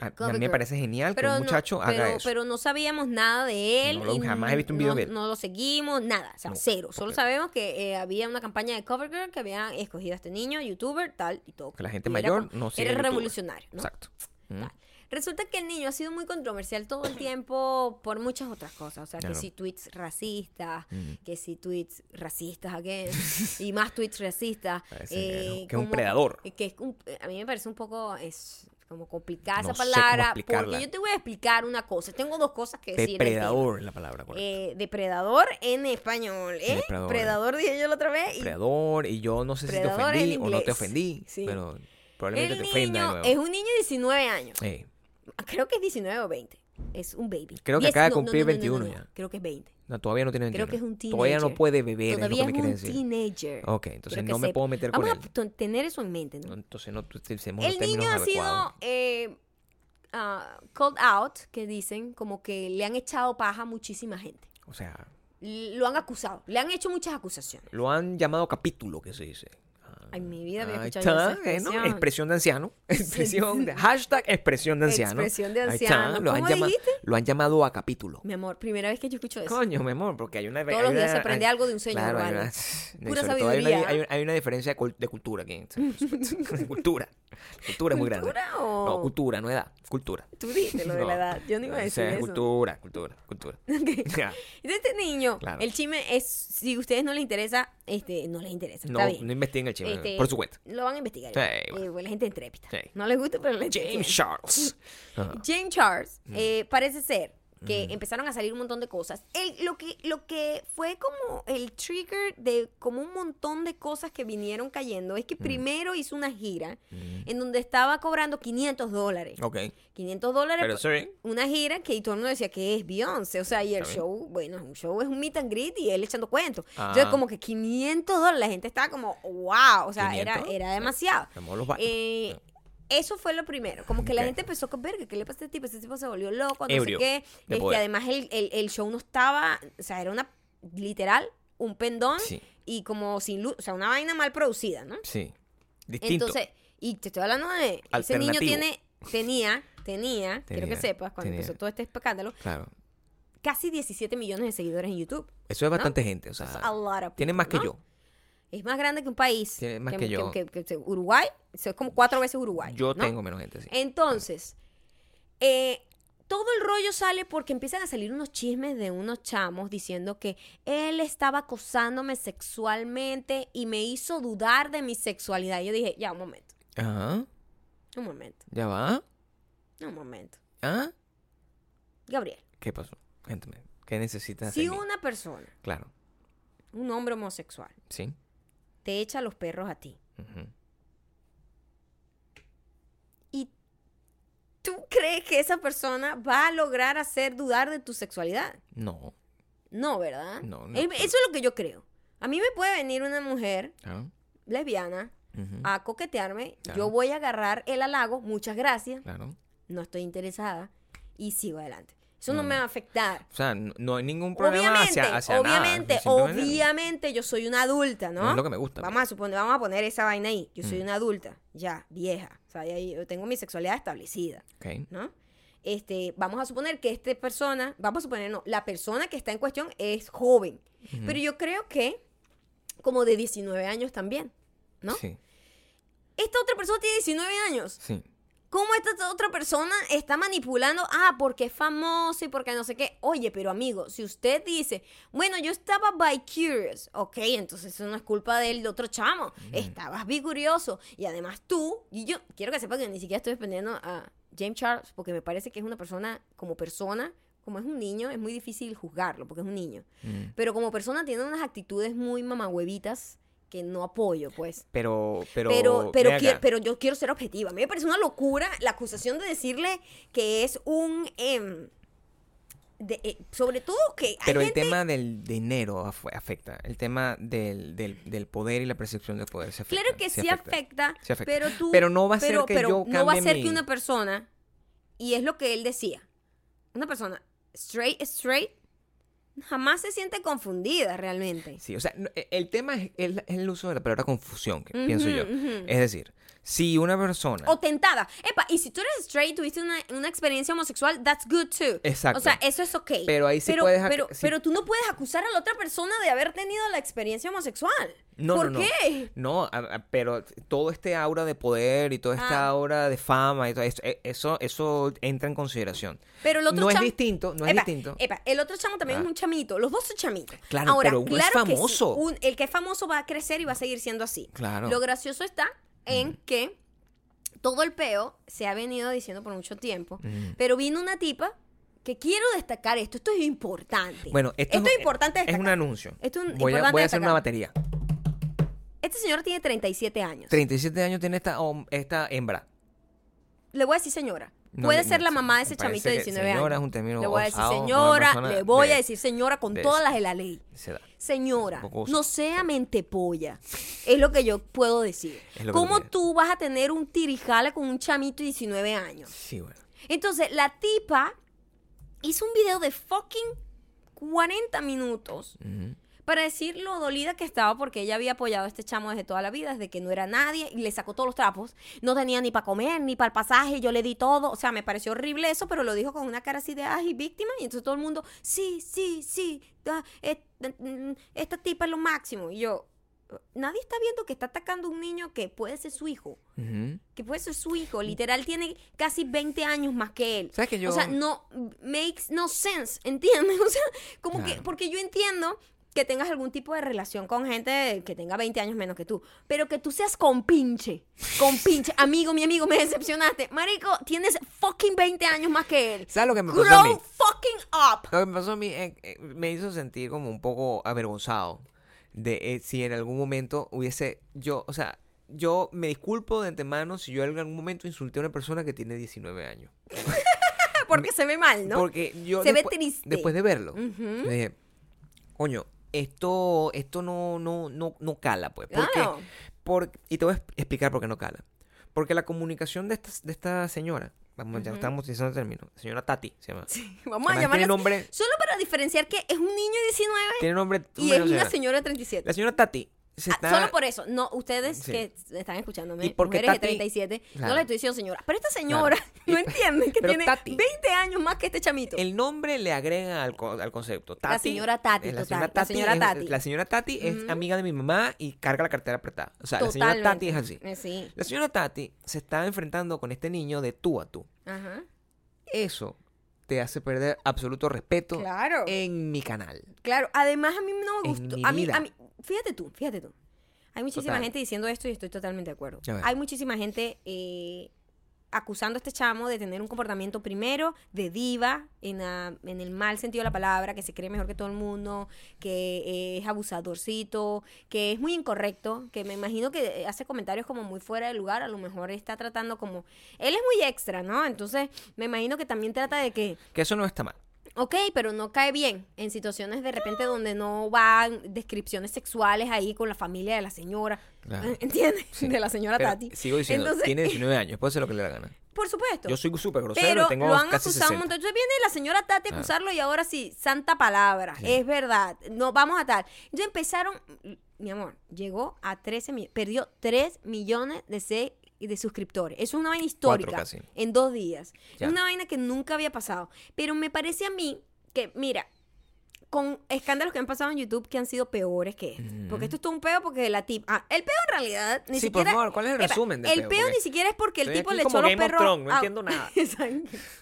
A, a Cover mí me parece genial que Pero un no, muchacho haga pero, eso. pero no sabíamos nada de él. No lo- y jamás he visto un video no, de él. No lo seguimos, nada. O sea, cero. Solo sabemos que eh, había una campaña de CoverGirl que había escogido a este niño, youtuber, tal y todo. que la gente Y era mayor como- no sigue Era revolucionario, ¿no? Exacto. Mm. Tal. Resulta que el niño ha sido muy controversial todo el tiempo por muchas otras cosas. O sea, Claro. que si tweets racistas, Mm. que si tweets racistas again, y más tweets racistas. Parece eh, que es un predador. que es un- a mí me parece un poco es como complicada No esa palabra porque yo te voy a explicar una cosa tengo dos cosas que decir. Depredador es la palabra. Eh, depredador en español ¿eh? Depredador. predador dije yo la otra vez y Predador, y yo no sé si te ofendí o no te ofendí, Sí. pero probablemente el te ofenda de niño nuevo. es un niño de 19 años Eh, creo que es 19 o 20 es un baby Creo que acaba de no, cumplir no, no, no, 21 no, ya. creo que es 20 no, todavía no tiene creo 21. que es un teenager Todavía no puede beber, todavía es lo que me es un decir. teenager Ok, entonces no me sepa. puedo meter con vamos él. a t- tener eso en mente ¿no? Entonces no utilicemos El niño ha adecuados. sido eh, ah, called out, que dicen, como que le han echado paja a muchísima gente. O sea, Lo han acusado, le han hecho muchas acusaciones. lo han llamado capítulo, que se dice. En mi vida había escuchado esa eh, ¿no? expresión. Expresión de anciano. Expresión de, hashtag expresión de anciano. Expresión de anciano. Lo, han ¿Cómo llama- dijiste? lo han llamado a capítulo. Mi amor, primera vez que yo escucho eso. Coño, mi amor, porque hay una... Todos hay los días una- se aprende hay- algo de un señor, Claro, hay ¿vale? una, Pura hay una, sabiduría. hay, hay una diferencia de, cul- de cultura aquí. cultura. Cultura es muy grande. ¿Cultura o...? No, cultura, no edad. Cultura. Tú dijiste lo de No. la edad. Yo no iba a decir eso. Cultura, cultura, cultura. Ya. Entonces, este niño, Claro. el chisme es, si a ustedes no les interesa, este, no les interesa. No, está bien. no investiguen el chisme, Este, por su cuenta. Lo van a investigar. Sí, Eh, bueno. la gente intrépida. Sí. No les gusta, pero les James Charles. James Charles Mm. eh, parece ser que empezaron a salir un montón de cosas. El- lo, que, lo que fue como el trigger de como un montón de cosas que vinieron cayendo es que Mm. primero hizo una gira en donde estaba cobrando 500 dólares. Ok. 500 dólares Pero por- una gira que todo el mundo decía que es Beyoncé, o sea, y el show, bueno, un show es un meet and greet y él echando cuentos. Ah. Entonces, como que 500 dólares, la gente estaba como, wow, o sea, era, 500, era demasiado. Los. Eh, eso fue lo primero, como que la gente empezó con verga, ¿qué le pasa a este tipo? Este tipo se volvió loco, no Ebrio sé qué. Este, además, el, el- el show no estaba, o sea, era una, literal, un pendón Sí. y como sin luz, o sea, una vaina mal producida, ¿no? Sí. Distinto. Entonces, y te estoy hablando de, ese niño tiene, tenía, tenía, quiero que sepas, cuando tenía. empezó todo este escándalo, claro. casi 17 millones de seguidores en YouTube. Eso es bastante gente. O sea, a tiene más que yo. Es más grande que un país. Tiene más que yo. que- que- que Uruguay, eso es como cuatro veces Uruguay. Yo ¿no? tengo menos gente, sí. Entonces, eh, todo el rollo sale porque empiezan a salir unos chismes de unos chamos diciendo que él estaba acosándome sexualmente y me hizo dudar de mi sexualidad. Yo dije, ya, un momento, Ajá. un momento, ¿Ya va? un momento. ¿Ah? Gabriel, ¿Qué pasó? Cuéntame. ¿Qué necesitas si una persona, Claro. un hombre homosexual, Sí. Te echa los perros a ti y tú crees que esa persona va a lograr hacer dudar de tu sexualidad. No. No, ¿verdad? No, no, pero- Eso es lo que yo creo. A mí me puede venir una mujer Ah, lesbiana a coquetearme, Claro. yo voy a agarrar el halago, muchas gracias, Claro. no estoy interesada y sigo adelante. Eso no, No, me va a afectar. O sea, no, no hay ningún problema Obviamente, hacia, hacia obviamente, nada. Obviamente yo soy una adulta, ¿no? No es lo que me gusta. Vamos a suponer, vamos a poner esa vaina ahí. Yo soy Mm. una adulta, ya, vieja. O sea, ya yo tengo mi sexualidad establecida, Ok. ¿no? Este, vamos a suponer que esta persona, vamos a suponer, no, la persona que está en cuestión es joven. Pero yo creo que como de 19 años también, ¿no? Sí, Esta otra persona tiene 19 años. sí. ¿Cómo esta otra persona está manipulando? Ah, porque es famoso y porque no sé qué. Oye, pero amigo, si usted dice, bueno, yo estaba by curious, ok, entonces eso no es culpa del otro chamo. Estabas curioso Y además tú, y yo quiero que sepa que ni siquiera estoy defendiendo a James Charles, porque me parece que es una persona, como persona, como es un niño, es muy difícil juzgarlo, porque es un niño. Mm. Pero como persona tiene unas actitudes muy mamahuevitas que no apoyo, pues. Pero, pero, Pero, pero, ven qui- acá. pero yo quiero ser objetiva. A mí me parece una locura la acusación de decirle que es un... em, de- eh, sobre todo que hay Pero el gente- tema del dinero af- afecta. El tema del, del, del poder y la percepción del poder se afecta. Claro que sí, afecta, pero tú... Pero no va a ser que pero yo no va a ser mi- que una persona, y es lo que él decía, una persona straight, straight, jamás se siente confundida realmente. Sí, o sea, e- el tema es el, es el uso de la palabra confusión, que pienso yo. Es decir, Si una persona... O tentada. Epa, y si tú eres straight, tuviste una, una experiencia homosexual, that's good too. Exacto. O sea, eso es ok. Pero ahí sí pero, puedes Pero, sí. pero tú no puedes acusar a la otra persona de haber tenido la experiencia homosexual. No, ¿Por no, no. qué? No, a- a- pero todo este aura de poder y toda esta Ah. aura de fama y todo eso, eh, eso, eso entra en consideración. Pero el otro no es chamo- distinto, no es distinto. epa, el otro chamo también Ah. es un chamito. Los dos son chamitos. Claro, Ahora, pero uno es claro que sí, famoso. un- el que es famoso va a crecer y va a seguir siendo así. Claro. Lo gracioso está en que todo el peo se ha venido diciendo por mucho tiempo. Mm. Pero vino una tipa que quiero destacar esto. Esto es importante. Bueno, esto, es importante Es un anuncio. Esto es un- voy a, importante voy a hacer una batería. Esta señora tiene 37 años. 37 años tiene esta, hom- esta hembra. Le voy a decir señora. No, Puede no, ser la mamá de ese chamito de que 19 señora años. es un término le voy a decir señora, le voy de- a decir señora con de todas las de la ley. Señora, no sea mentepolla. Es lo que yo puedo decir. ¿Cómo tú vas a tener un tirijala con un chamito de 19 años? Sí, bueno. Entonces, la tipa hizo un video de fucking 40 minutos Ujú. Para decir lo dolida que estaba porque ella había apoyado a este chamo desde toda la vida, desde que no era nadie, y le sacó todos los trapos. No tenía ni para comer, ni para el pasaje, yo le di todo. O sea, me pareció horrible eso, pero lo dijo con una cara así de, ay, víctima. Y entonces todo el mundo, sí, sí, sí, ah, et- mm, esta tipa es lo máximo. Y yo, nadie está viendo que está atacando a un niño que puede ser su hijo. Que puede ser su hijo, literal tiene casi 20 años más que él. ¿Sabes que yo- O sea, no makes no sense, ¿entiendes? O sea, como que, porque yo entiendo que tengas algún tipo de relación con gente que tenga 20 años menos que tú, pero que tú seas con pinche, con pinche, amigo, mi amigo, me decepcionaste. Marico, tienes fucking 20 años más que él. ¿Sabes lo que me pasó a mí? Grow fucking up. Lo que me pasó a mí eh, eh, me hizo sentir como un poco avergonzado de eh, si en algún momento hubiese yo, o sea, yo me disculpo de antemano si yo en algún momento insulté a una persona que tiene 19 años. Porque se ve mal, ¿no? Porque yo Se ve después, triste. después de verlo, Ujú. yo dije, coño, esto esto no no no no cala, pues. ¿Por qué? Por- y te voy a exp- explicar por qué no cala. Porque la comunicación de esta, de esta señora, vamos, ya estamos utilizando el término, señora Tati se llama. Vamos a Además, llamarle tiene nombre, Solo para diferenciar que es un niño de 19 tiene nombre y es una señora. de 37. La señora Tati está... Solo por eso, no, ustedes Sí. que están escuchándome, Y porque mujeres de Tati- 37, no Claro. les estoy diciendo señora, pero esta señora no entiende que pero tiene Tati- 20 años más que este chamito. El nombre le agrega al, al concepto. Tati, La señora Tati, la señora la Tati, es, la señora Tati es amiga de mi mamá y carga la cartera apretada. O sea, la señora. Tati es así. Eh, sí. La señora Tati se está enfrentando con este niño de tú a tú. Ajá. Eso te hace perder absoluto respeto Claro. en mi canal. Claro, además a mí no me gustó. A mí, a mí, fíjate tú, fíjate tú. Hay muchísima Total. gente diciendo esto y estoy totalmente de acuerdo. Hay muchísima gente eh, acusando a este chamo de tener un comportamiento primero de diva, en, la- en el mal sentido de la palabra, que se cree mejor que todo el mundo, que eh, es abusadorcito, que es muy incorrecto, que me imagino que hace comentarios como muy fuera de lugar, a lo mejor está tratando como... Él es muy extra, ¿no? Entonces me imagino que también trata de que... Que eso no está mal. Ok, pero no cae bien en situaciones de repente donde no van descripciones sexuales ahí con la familia de la señora. Claro. ¿Entiendes? Sí. De la señora Pero Tati. Sigo diciendo, Entonces- tiene 19 años, puede hacer lo que le da gana. Por supuesto. Yo soy súper grosero pero tengo lo han casi acusado 60. un montón. Entonces viene la señora Tati a acusarlo y ahora sí, santa palabra. Sí. Es verdad. No, vamos a tal. Entonces empezaron, mi amor, llegó a 13 millones, perdió 3 millones de, se- de suscriptores. Es una vaina histórica. En dos días. Ya. Es una vaina que nunca había pasado. Pero me parece a mí que, mira, con escándalos que han pasado en YouTube que han sido peores que este. Porque esto es todo un peo porque la tip... Ah, el peo en realidad ni Sí, por siquiera... favor, ¿cuál es el resumen del El peo? ni siquiera es porque el tipo le como echó los Game of perros... Thrones, no entiendo nada.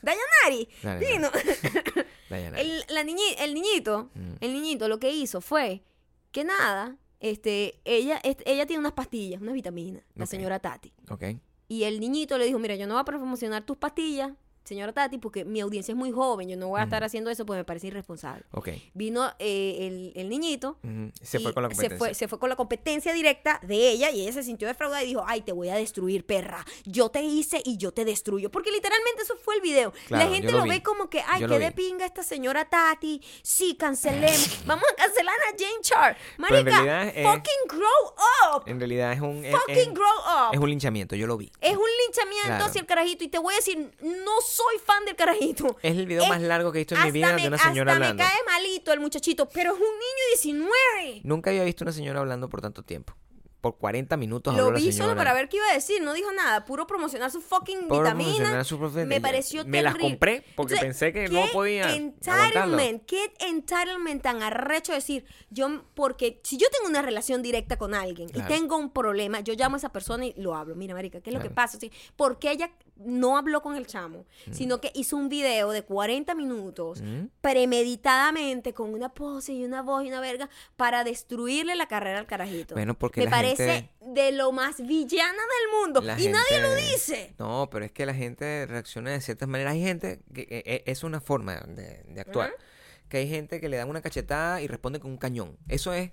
Dayanari. Dale, vino. Dayana. el, la niñi- el niñito, Mm. el niñito lo que hizo fue que nada, este, ella, este, ella tiene unas pastillas, unas vitaminas, la señora Tati. Ok. Y el niñito le dijo, mira, yo no voy a promocionar tus pastillas, señora Tati, porque mi audiencia es muy joven, yo no voy a estar haciendo eso porque me parece irresponsable. Ok. Vino eh, el, el niñito. Ujú. Se fue con la competencia. Se fue, se fue con la competencia directa de ella y ella se sintió defraudada y dijo, ay, te voy a destruir, perra. Yo te hice y yo te destruyo. Porque literalmente eso fue el video. Claro, la gente lo ve como que, ay, Yo qué de pinga esta señora Tati. Sí, cancelemos. Vamos a cancelar a Jane Char. Marica, es- fucking grow up. En realidad es un... es- Fucking es, grow up. es un linchamiento, yo lo vi. Es un linchamiento Claro. hacia el carajito. Y te voy a decir, no soy fan del carajito. Es el video Es- más largo que he visto en mi vida me, de una señora hasta hablando. me cae malito el muchachito, pero es un niño de 19. Nunca había visto una señora hablando por tanto tiempo. por 40 minutos habló Lo la vi solo para ver qué iba a decir, no dijo nada, puro promocionar su fucking Por vitamina. promocionar su profe- Me pareció Me las terrible. compré porque pensé que no qué podía aguantarlo. Entitlement, qué entitlement tan arrecho decir, yo, porque si yo tengo una relación directa con alguien Claro. y tengo un problema, yo llamo a esa persona y lo hablo. Mira, marica, ¿qué es lo que Claro. pasa? Sí, porque ella no habló con el chamo, Mm. sino que hizo un video de 40 minutos premeditadamente con una pose y una voz y una verga para destruirle la carrera al carajito. Bueno, porque Me la parece gente- de lo más villana del mundo La y nadie lo dice. No, pero es que la gente reacciona de ciertas maneras. Hay gente que eh, eh, es una forma de, de actuar. Que hay gente que le dan una cachetada y responde con un cañón. Eso es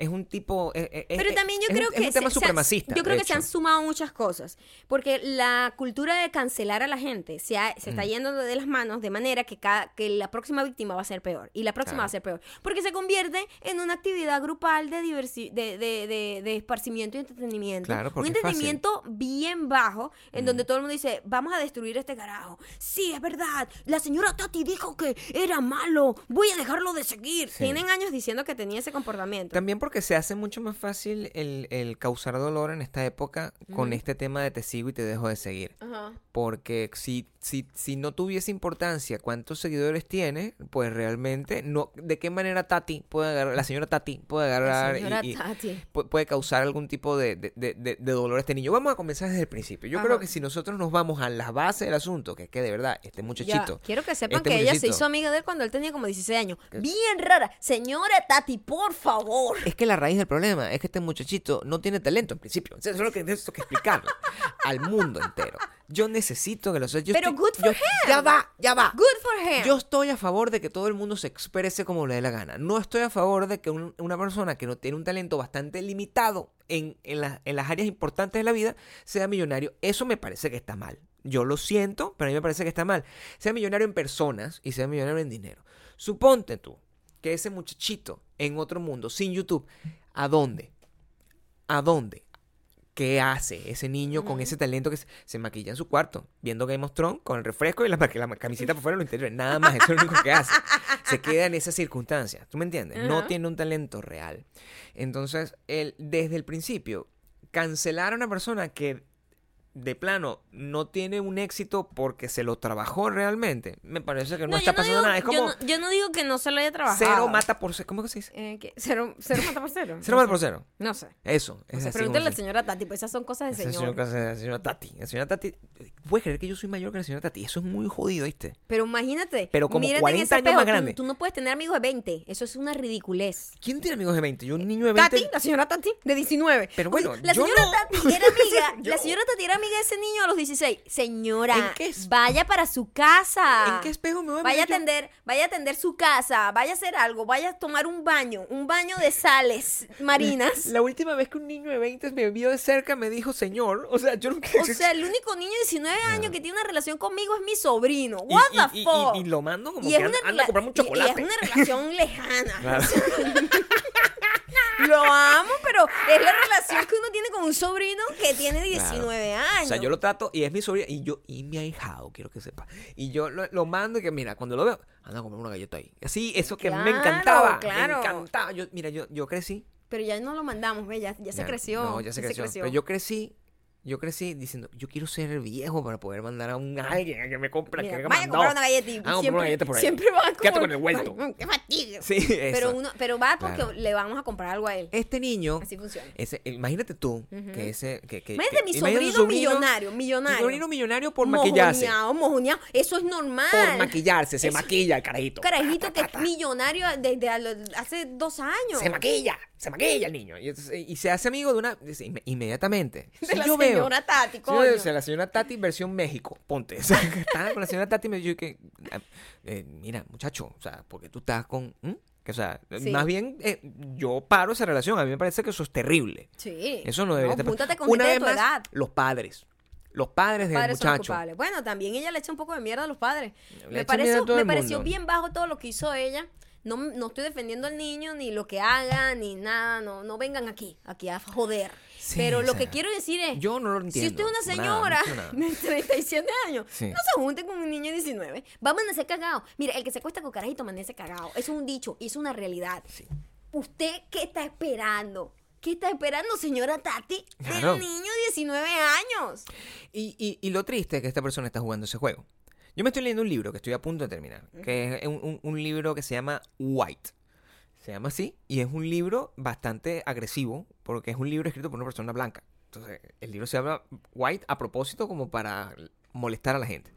es un tipo eh, eh, Pero eh, también yo es un- creo es que un tema se- supremacista. yo creo que se han hecho. sumado muchas cosas, porque la cultura de cancelar a la gente se, ha- se Mm. está yendo de las manos de manera que cada, que la próxima víctima va a ser peor y la próxima Claro. va a ser peor, porque se convierte en una actividad grupal de diversi- de, de, de- de esparcimiento y entretenimiento, Claro, un es entretenimiento bien bajo en Mm. donde todo el mundo dice vamos a destruir este carajo, sí es verdad, la señora Tati dijo que era malo, voy a dejarlo de seguir, Sí. tienen años diciendo que tenía ese comportamiento. También porque se hace mucho más fácil el, el causar dolor en esta época con este tema de te sigo y te dejo de seguir. Porque si, si, si no tuviese importancia cuántos seguidores tiene, pues realmente no, ¿de qué manera Tati puede agarrar, la señora Tati puede agarrar La y- Tati. pu- puede causar algún tipo de, de- de- dolor a este niño? Vamos a comenzar desde el principio. Yo Ajá. creo que si nosotros nos vamos a la base del asunto, que es que de verdad, este Ya, muchachito, Quiero que sepan este que ella se hizo amiga de él cuando él tenía como 16 años. Bien rara. Señora Tati, por favor. Es que la raíz del problema es que este muchachito no tiene talento en principio. Eso es lo que necesito que explicarlo al mundo entero. Yo necesito que los... yo Pero estoy- good for yo- him. Ya va, ya va. Good for him. Yo estoy a favor de que todo el mundo se exprese como le dé la gana. No estoy a favor de que un- una persona que no tiene un talento bastante limitado en, en, la- en las áreas importantes de la vida sea millonario. Eso me parece que está mal. Yo lo siento, pero a mí me parece que está mal. Sea millonario en personas y sea millonario en dinero. Suponte tú que ese muchachito en otro mundo, sin YouTube, ¿a dónde? ¿A dónde? ¿Qué hace ese niño con ese talento que se, se maquilla en su cuarto? Viendo Game of Thrones con el refresco y la, camiseta por fuera en lo interior. Nada más, eso es lo único que hace. Se queda en esas circunstancias. ¿Tú me entiendes? No tiene un talento real. Entonces, él, desde el principio, cancelar a una persona que de plano no tiene un éxito porque se lo trabajó realmente, me parece que no, No, está no pasando digo, nada. Es yo, como no, yo no digo que no se lo haya trabajado. cero mata por cero. ¿Cómo que se dice? Eh, ¿qué? ¿Cero, cero mata por cero? Cero mata por cero. No sé. Eso. O es sea, así pregúntale a la se- señora Tati, pues esas son cosas de señor. la señora Tati. La señora Tati. ¿Puedes creer que yo soy mayor que la señora Tati? Eso es muy jodido, ¿viste? Pero imagínate. Pero como mírate en 40 ese años más grande. Tú, no puedes tener amigos de 20. Eso es una ridiculez. ¿Quién tiene amigos de 20? Yo un niño de 20. Tati, la señora Tati, de 19. Pero bueno, la señora. Tati era amiga. La señora Tati era amiga de ese niño a los 16. Señora, ¿En qué es- vaya para su casa. ¿En qué espejo me voy a Vaya a mirar yo? atender, vaya a atender su casa, vaya a hacer algo, vaya a tomar un baño, un baño de sales marinas. La última vez que un niño de 20 me vio de cerca me dijo señor. O sea, yo no O sea, el único niño de 19 años que tiene una relación conmigo es mi sobrino. What y, the y- fuck? y- y lo mando como Y que es anda, una anda a rela- comprarme un y- y chocolate. es una relación lejana. Claro. Lo amo, pero es la relación que uno tiene con un sobrino que tiene 19 años. O sea, yo lo trato y es mi sobrina y yo y mi ahijado, quiero que sepa. Y yo lo, lo mando y que mira, cuando lo veo, anda a comprar una galleta ahí. Así, eso que me encantaba. claro. Me encantaba. Yo, mira, yo, yo crecí. Pero ya no lo mandamos, ve, ya, ya se creció. No, ya se creció. Pero yo crecí, yo crecí diciendo, yo quiero ser viejo para poder mandar a un alguien a que me compre. Mira, que me vaya a comprar una galleta y Ah, comprar siempre, una galleta por ahí. siempre va como... Quédate con el vuelto. ¡Qué fastidio! Sí, Pero, eso. uno, pero va porque Claro. le vamos a comprar algo a él. Este niño, Así funciona. ese, imagínate tú, que ese... Que, que, Imagínate que- mi imagínate sobrino, tu millonario, millonario. sobrino millonario por maquillarse. Mojoneado, mojoneado. Eso es normal. Por maquillarse, se Eso- maquilla el carajito. Carajito que es millonario desde hace dos años. Se maquilla, se maquilla el niño. Y, se hace amigo de una. inmediatamente. De Si la yo veo- señora Tati, si yo coño. veo, o sea, la señora Tati versión México, ponte. O sea, estaba con la señora Tati y me dijo que. ah, eh, mira, muchacho, o sea, porque tú estás con. Que, o sea, Sí. más bien eh, yo paro esa relación. A mí me parece que eso es terrible. Sí. Eso no debería estar Júntate con Una de vez tu más, edad. los padres. Los padres del padres son los muchacho. culpables. Bueno, también ella le echa un poco de mierda a los padres. Le Me pareció, me pareció bien bajo todo lo que hizo ella. No, no estoy defendiendo al niño, ni lo que haga, ni nada. No, no vengan aquí, aquí a joder. Sí, Pero o lo que quiero decir es, Yo no lo entiendo. si usted es una Nada, no señora nada. de 37 años, Sí. no se junte con un niño de 19. Va a amanecer cagado. Mira, el que se cuesta con carajito amanece cagado. Eso es un dicho y es una realidad. Sí. ¿Usted qué está esperando? ¿Qué está esperando, señora Tati? Claro. Del niño de 19 años. Y, y- y lo triste es que esta persona está jugando ese juego. Yo me estoy leyendo un libro que estoy a punto de terminar, que es un, un- un libro que se llama White. Se llama así, y es un libro bastante agresivo, porque es un libro escrito por una persona blanca. Entonces, el libro se llama White a propósito como para molestar a la gente.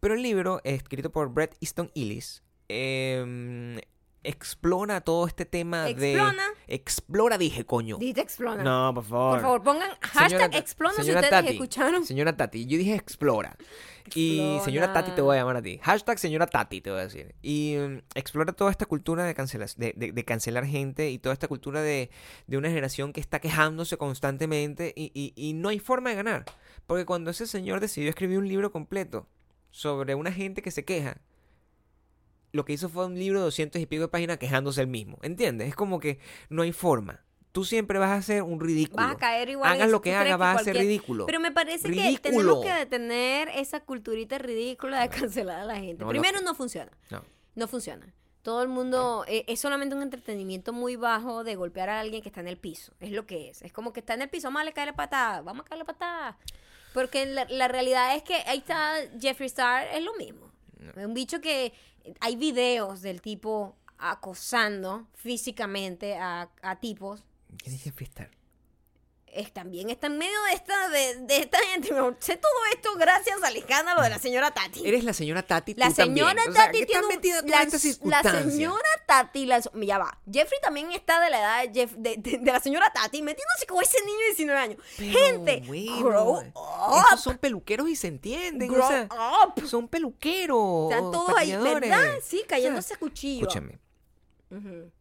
Pero el libro, escrito por Bret Easton Ellis, em, explora todo este tema Explona. de... Explora, dije, coño. Dite explona. No, por favor. Por favor, pongan hashtag Ta- explona si señora ustedes Tati, escucharon. Señora Tati, yo dije explora. Y señora Tati te voy a llamar a ti. Hashtag señora Tati te voy a decir. Y mm, explora toda esta cultura de, cancelas- de, de- de cancelar gente y toda esta cultura de, una generación que está quejándose constantemente y, y- y no hay forma de ganar. Porque cuando ese señor decidió escribir un libro completo sobre una gente que se queja, lo que hizo fue un libro de doscientos y pico de páginas quejándose él mismo. ¿Entiendes? Es como que no hay forma. Tú siempre vas a ser un ridículo. Vas a caer igual. Hagas lo ¿Tú que hagas, vas a ser ridículo. Pero me parece que Ridículo. tenemos que detener esa culturita ridícula de cancelar a la gente. No, Primero, que- no funciona. No. No funciona. Todo el mundo eh, es solamente un entretenimiento muy bajo de golpear a alguien que está en el piso. Es lo que es. Es como que está en el piso, vamos a caerle patada, vamos a caerle patada. Porque la, la realidad es que ahí está Jeffree Star, es lo mismo. Es un bicho que hay videos del tipo acosando físicamente a, a tipos ¿Quién es Jeffree Star? es, también está en medio de esta, de, de esta gente. Sé todo esto gracias al escándalo de la señora Tati. Eres la señora Tati, La tú también. señora O sea, Tati ¿qué tiene metida la, la señora Tati, la, ya va. Jeffrey también está de la edad de, Jeff- de, de- de la señora Tati metiéndose con ese niño de 19 años. Pero, gente, bueno, grow Esos up. son peluqueros y se entienden. Grow o sea, up. son peluqueros. Están todos ahí. ¿verdad? Sí, cayéndose a cuchillo. Escúchame. Ujú.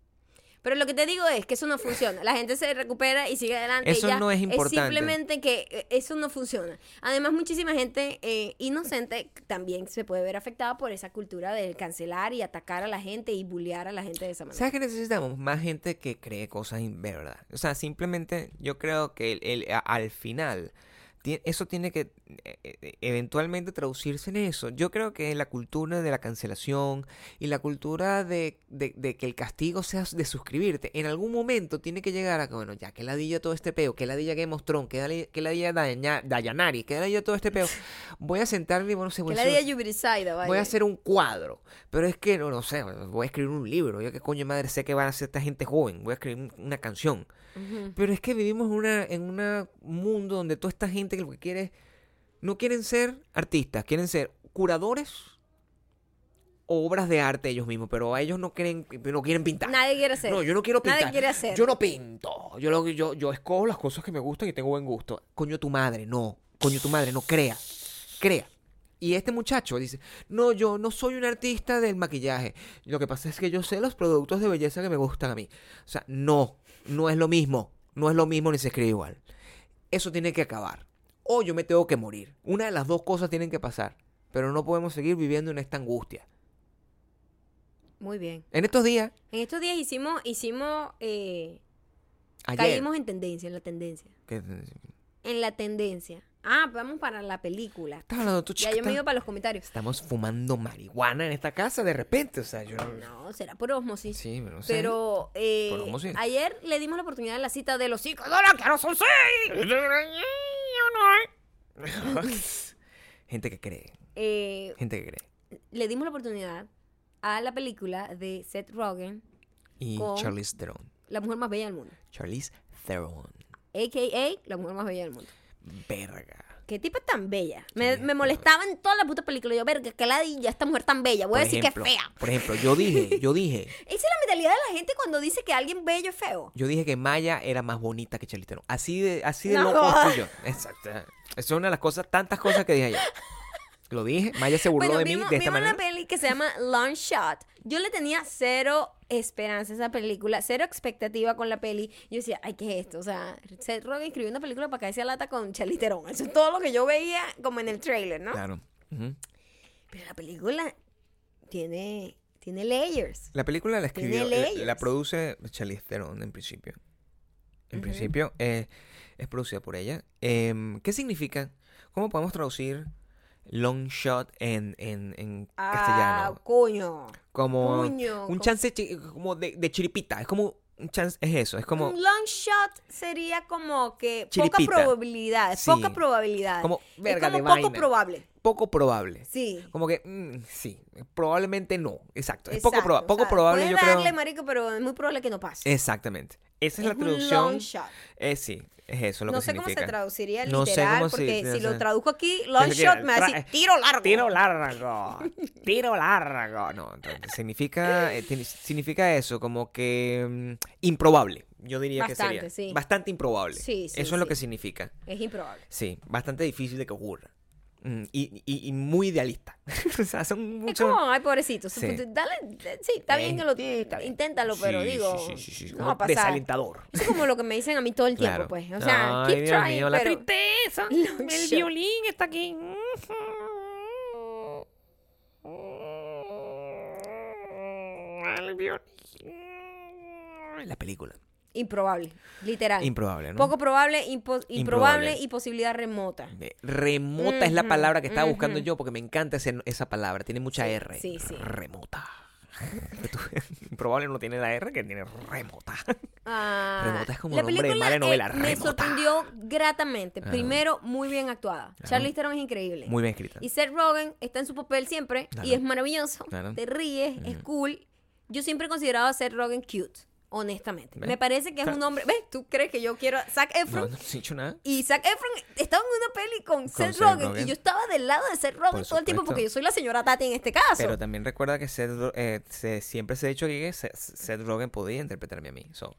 Pero lo que te digo es que eso no funciona. La gente se recupera y sigue adelante. Eso ya. no es importante. simplemente que eh, eso no funciona. Además, muchísima gente eh, inocente también se puede ver afectada por esa cultura del cancelar y atacar a la gente y bullear a la gente de esa manera. ¿Sabes qué necesitamos? Más gente que cree cosas en verdad. O sea, simplemente yo creo que el- el- al final eso tiene que eh, eh, eventualmente traducirse en eso. Yo creo que la cultura de la cancelación y la cultura de, de- de que el castigo sea de suscribirte, en algún momento tiene que llegar a que, bueno, ya que ladilla todo este peo, que ladilla Game of Thrones, que ladilla, Daña- Dayanari, que ladilla todo este peo, voy a sentarme y bueno, se voy a. Voy a hacer un cuadro. Pero es que, no, no sé, voy a escribir un libro. Yo qué coño madre sé que van a hacer esta gente joven. Voy a escribir un- una canción. Pero es que vivimos una, en un mundo donde toda esta gente que lo que quiere es- no quieren ser artistas, quieren ser curadores o obras de arte ellos mismos, pero a ellos no quieren, no quieren pintar. Nadie quiere hacer. No, yo no quiero Nadie pintar. quiere hacer. Yo no pinto. Yo, lo, yo, yo escojo las cosas que me gustan y tengo buen gusto. Coño tu madre, no. Coño tu madre, no crea. Crea. Y este muchacho dice, no, yo no soy un artista del maquillaje. Lo que pasa es que yo sé los productos de belleza que me gustan a mí. O sea, no, no es lo mismo. No es lo mismo ni se escribe igual. Eso tiene que acabar. O yo me tengo que morir. Una de las dos cosas tienen que pasar. Pero no podemos seguir viviendo en esta angustia. Muy bien. En estos días, En estos días hicimos, hicimos, eh, ayer. caímos en tendencia, en la tendencia. que- En la tendencia. Ah, vamos para la película. Estás hablando tú, Ya chica, yo me iba para los comentarios. Estamos fumando marihuana en esta casa de repente, o sea, yo no... No, será por osmosis. Sí, pero no sé. Pero eh, Por osmosis. ayer le dimos la oportunidad de la cita de los cinco dólares que no son seis. Gente que cree, Eh, gente que cree. le dimos la oportunidad a la película de Seth Rogen, Y Con- Charlize Theron. La mujer más bella del mundo. Charlize Theron. A.K.A. la mujer más bella del mundo. Verga. ¿Qué tipo es tan bella? Me, Sí, me pero- molestaba en toda la puta película. Yo, verga, que ladilla esta mujer tan bella. Voy a decir ejemplo, que es fea. Por ejemplo, yo dije, yo dije, Esa es la mentalidad de la gente cuando dice que alguien bello es feo. yo dije que Maya era más bonita que Charlize Theron. Así de, así de No. loco yo. Exacto. Esa es una de las cosas, tantas cosas que dije ayer. Lo dije, Maya se burló Bueno, de mí vimos, de esta vimos manera. una peli que se llama Long Shot. Yo le tenía cero esperanza esa película, cero expectativa con la peli. Yo decía, ay, ¿qué es esto? O sea, Seth Rogen escribió una película para caerse a lata con Charlize Theron. Eso es todo lo que yo veía como en el trailer, ¿no? Claro. Pero la película tiene, tiene layers. La película la Tiene escribió, la, la layers. produce Charlize Theron en principio. En principio eh, es producida por ella. Em, ¿Qué significa? ¿Cómo podemos traducir long shot en, en, en Ah, castellano? coño. Como Coño. un chance como de, de chiripita. Es como un chance es eso, es como Un long shot sería como que poca Chiripita. probabilidad, Sí. poca probabilidad. Como, verga, es de como poco vaina. probable. poco probable. Sí. Como que, mm, sí, probablemente no. Exacto. Es poco, proba- poco o sea, probable, puedes yo creo. darle, marico, pero es muy probable que no pase. Exactamente. Esa es, la un traducción. long shot. Eh, sí, es eso lo no que sé significa. cómo se traduciría No sé literal, cómo porque si lo sé. traduzco aquí, long shot me va a tra- decir tiro largo. Tiro largo. Tiro largo. No, entonces, significa, eh, significa eso, como que mm, improbable. Yo diría Bastante, que sería. sí. Bastante improbable. Sí, sí, Eso es lo que significa. Es improbable. Sí, bastante difícil de que ocurra. Mm, y, y- y muy idealista. o sea, son Es muchos. como, ay, pobrecito. Sí. Dale, sí, está bien Eh, que lo sí, está bien. inténtalo, pero Sí, digo, sí, sí, sí, sí, no como va a pasar. Desalentador. Eso es como lo que me dicen a mí todo el tiempo, Claro. pues. O sea, Ay, keep Dios trying, mío, la pero tristeza. El shot. violín está aquí. El violín. La película. Improbable, literal. Improbable, ¿no? Poco probable, impo- improbable Improbable. y posibilidad remota. Eh, Remota es la palabra que estaba buscando yo porque me encanta ese- esa palabra. Tiene mucha Sí, R. sí, sí. Remota. Improbable no tiene la R, que tiene remota. Ah, Remota es como la nombre de mala eh, novela, me Remota. sorprendió gratamente. Primero, muy bien actuada. Ajá. Charlize Theron es increíble. Muy bien escrita. Y Seth Rogen está en su papel siempre y es maravilloso. Te ríes, es cool. Yo siempre he considerado a Seth Rogen cute, honestamente. ¿Ves? Me parece que es un hombre. ¿Ves? ¿Tú crees que yo quiero a Zac No, Efron? no he dicho nada. Y Zac Efron estaba en una peli con, Seth, Seth Rogen, Rogen. y yo estaba del lado de Seth Rogen todo el tiempo porque yo soy la señora Tati en este caso. Pero también recuerda que Seth, eh, se- siempre se ha dicho que Seth, Seth Rogen podía interpretarme a mí. So,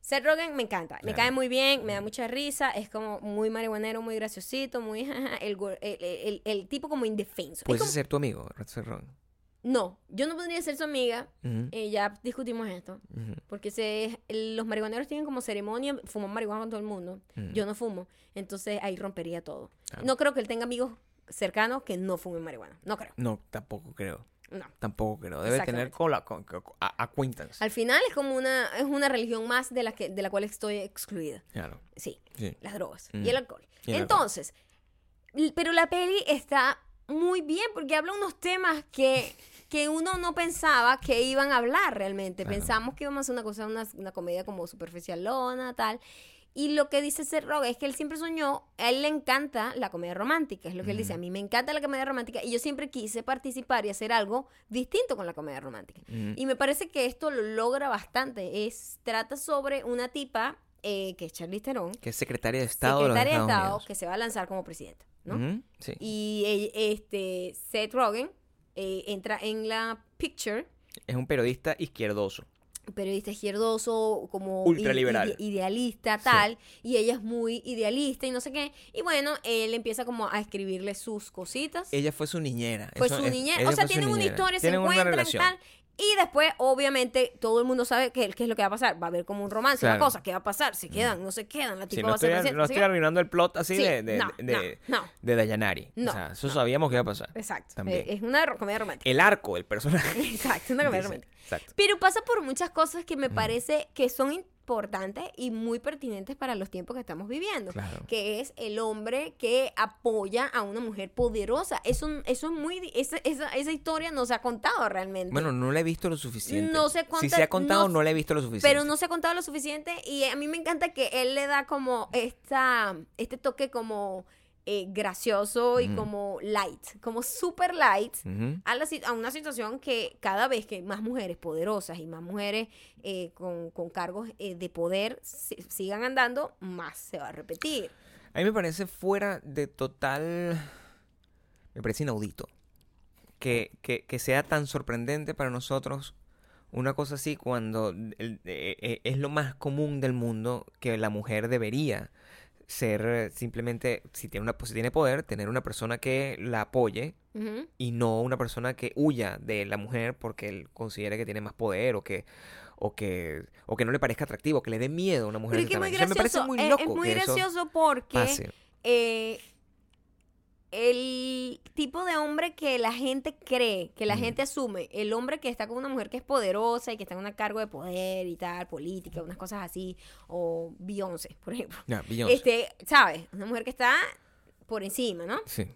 Seth Rogen me encanta, me Claro. cae muy bien, me da mucha risa, es como muy marihuanero, muy graciosito, muy el, el, el- el tipo como indefenso. Es puedes como- ser tu amigo, Seth Rogen. No, yo no podría ser su amiga, eh, ya discutimos esto, porque se, los marihuaneros tienen como ceremonia, fuman marihuana con todo el mundo, yo no fumo, entonces ahí rompería todo. Claro. No creo que él tenga amigos cercanos que no fumen marihuana, no creo, No, tampoco creo. no. Tampoco creo. Debe tener Exactamente. con con, con- a- acquaintance. Al final es como una, es una religión más de la, que, de la cual estoy excluida, Claro. sí. Sí. las drogas y el alcohol. Y el alcohol. Entonces, pero la peli está muy bien porque habla unos temas que, que uno no pensaba que iban a hablar realmente. Claro. Pensamos que íbamos a hacer una cosa, una, una comedia como superficialona, tal. Y lo que dice Seth Rogen es que él siempre soñó, a él le encanta la comedia romántica, es lo que él dice, a mí me encanta la comedia romántica y yo siempre quise participar y hacer algo distinto con la comedia romántica. Y me parece que esto lo logra bastante. Es, trata sobre una tipa eh, que es Charlize Theron, Que es secretaria de Estado secretaria de Estado Unidos. que se va a lanzar como presidenta, ¿no? Sí. Y este Seth Rogen eh, entra en la picture, Es un periodista izquierdoso. periodista izquierdoso, como Ultraliberal. ide- idealista, Sí. tal, y ella es muy idealista y no sé qué. Y bueno, él empieza como a escribirle sus cositas. Ella fue su niñera. Fue Eso su niñera. O sea, tienen una historia, se Tienen encuentran tal. Y después, obviamente, todo el mundo sabe qué, qué es lo que va a pasar. Va a haber como un romance, una Claro. cosa. ¿Qué va a pasar? ¿Se quedan? ¿No se quedan? La Sí, tipa no va a ser estoy, no estoy arruinando el plot así Sí, de, de, no, de, no, de Dayanari. No, o sea, eso sabíamos que iba a pasar. Exacto. También. Es una comedia romántica. El arco del personaje. Exacto, una comedia romántica. Exacto. Pero pasa por muchas cosas que me parece que son importantes y muy pertinentes para los tiempos que estamos viviendo. Claro. Que es el hombre que apoya a una mujer poderosa. Eso, eso es muy... Esa, esa, esa historia no se ha contado realmente. Bueno, no la he visto lo suficiente. No sé Si cuánta- se ha contado, no- no, la he visto lo suficiente. pero no se ha contado lo suficiente y a mí me encanta que él le da como esta, este toque como eh, gracioso y como light, como super light a, la si- a una situación que cada vez que más mujeres poderosas y más mujeres eh, con, con cargos eh, de poder si- sigan andando, más se va a repetir. A mí me parece fuera de total... Me parece inaudito. Que, que, que sea tan sorprendente para nosotros una cosa así cuando el- eh, eh, es lo más común del mundo que la mujer debería ser eh, simplemente, si tiene, una, si tiene poder, tener una persona que la apoye y no una persona que huya de la mujer porque él considere que tiene más poder o que o que o que no le parezca atractivo, que le dé miedo a una mujer Pero de que muy tamaño. O sea, me parece gracioso, muy es- loco es muy que gracioso porque eh, el tipo de hombre que la gente cree, que la gente asume, el hombre que está con una mujer que es poderosa y que está en un cargo de poder y tal, política, unas cosas así, o Beyoncé, por ejemplo. Beyoncé. Este, ¿sabes? Una mujer que está por encima, ¿no? Sí.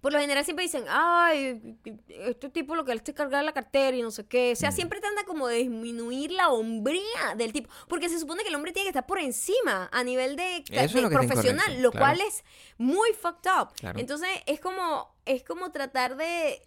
Por lo general siempre dicen, ay, este tipo lo que le hace es cargar la cartera y no sé qué. O sea, siempre trata como de disminuir la hombría del tipo. Porque se supone que el hombre tiene que estar por encima a nivel de, lo profesional, lo claro. cual es muy fucked up. Claro. Entonces, es como, es como tratar de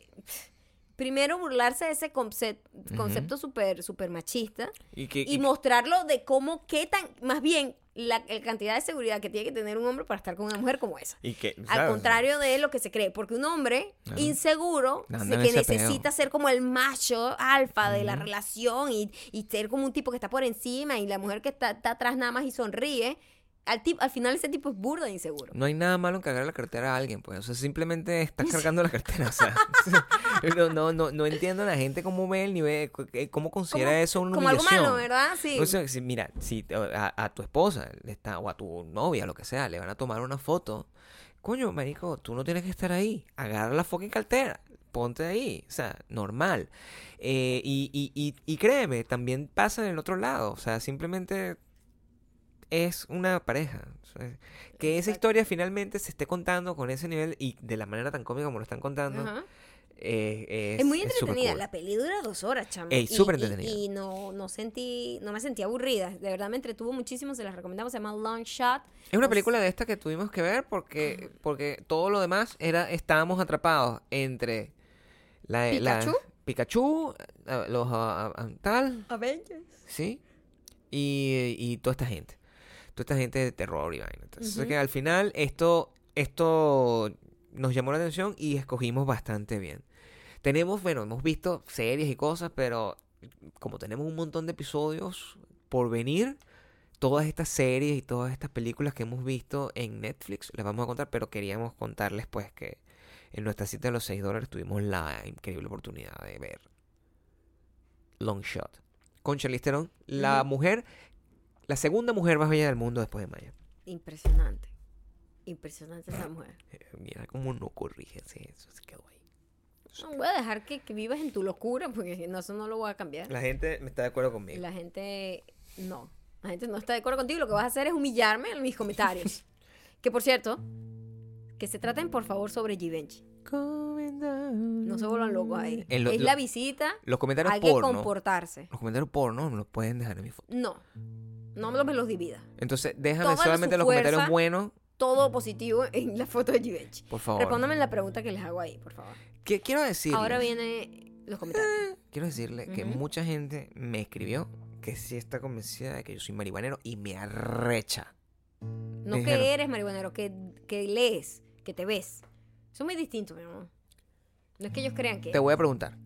primero burlarse de ese concep- concepto súper súper machista Y que, y y- mostrarlo de cómo, qué tan, más bien, la, la cantidad de seguridad que tiene que tener un hombre para estar con una mujer como esa. y que, Al contrario de lo que se cree, porque un hombre inseguro, en que necesita ser como el macho alfa de la relación y, y ser como un tipo que está por encima y la mujer que está, está atrás nada más y sonríe, al, tip- al final ese tipo es burda de inseguro. No hay nada malo en cargar la cartera a alguien, pues. O sea, simplemente estás cargando la cartera. O sea, no, no, no, no entiendo a la gente cómo ve el nivel, eh, cómo considera Como- eso una Como algo malo, ¿verdad? Sí. O sea, si- mira, si a, a tu esposa le está, o a tu novia, lo que sea, le van a tomar una foto, coño, marico, tú no tienes que estar ahí. Agarra la fucking cartera. Ponte ahí. O sea, normal. Eh, y, y, y, y créeme, también pasa en el otro lado. O sea, simplemente es una pareja. Que esa historia finalmente se esté contando con ese nivel y de la manera tan cómica como lo están contando, Ajá. eh, es, Es, muy entretenida. cool. La peli dura dos horas, chamo. Ey, Y- súper entretenida. Y, no, no sentí, no me sentí aburrida. De verdad me entretuvo muchísimo. Se las recomendamos. Se llama Long Shot. Es una película de esta que tuvimos que ver porque, porque todo lo demás era estábamos atrapados entre la, la- Pikachu. Pikachu, los ah, ah, tal, Avengers. sí, y, y toda esta gente, toda esta gente de terror y vaina. Entonces que al final esto esto nos llamó la atención y escogimos bastante bien. Tenemos, bueno, hemos visto series y cosas, pero como tenemos un montón de episodios por venir, todas estas series y todas estas películas que hemos visto en Netflix las vamos a contar, pero queríamos contarles pues que en nuestra cita de los 6 dólares tuvimos la increíble oportunidad de ver Long Shot con Charlize Theron, la mujer, la segunda mujer más bella del mundo después de Maya. Impresionante. Impresionante esa mujer. Eh, Mira cómo no corrige eso, se quedó ahí. No, voy a dejar que, que vivas en tu locura porque no, eso no lo voy a cambiar. La gente me está de acuerdo conmigo. La gente no. La gente no está de acuerdo contigo. Lo que vas a hacer es humillarme en mis comentarios. que por cierto, que se traten por favor sobre Givenchy. No se vuelvan locos ahí. Lo- es lo- la visita. Los comentarios Hay que porno. comportarse. Los comentarios porno me los pueden dejar en mi foto. No. No me los, me los divida. Entonces, déjame Toda solamente los comentarios buenos, Todo positivo en la foto de Givenchy. por favor. Respóndame la pregunta que les hago ahí, por favor. ¿Qué- quiero decirles, Ahora viene los comentarios. quiero decirle que mucha gente me escribió que sí está convencida de que yo soy marihuanero y me arrecha. No Me que dijeron- eres marihuanero, que, que lees, que te ves. Son muy distintos, mi amor. No es que ellos crean que... Te voy a preguntar.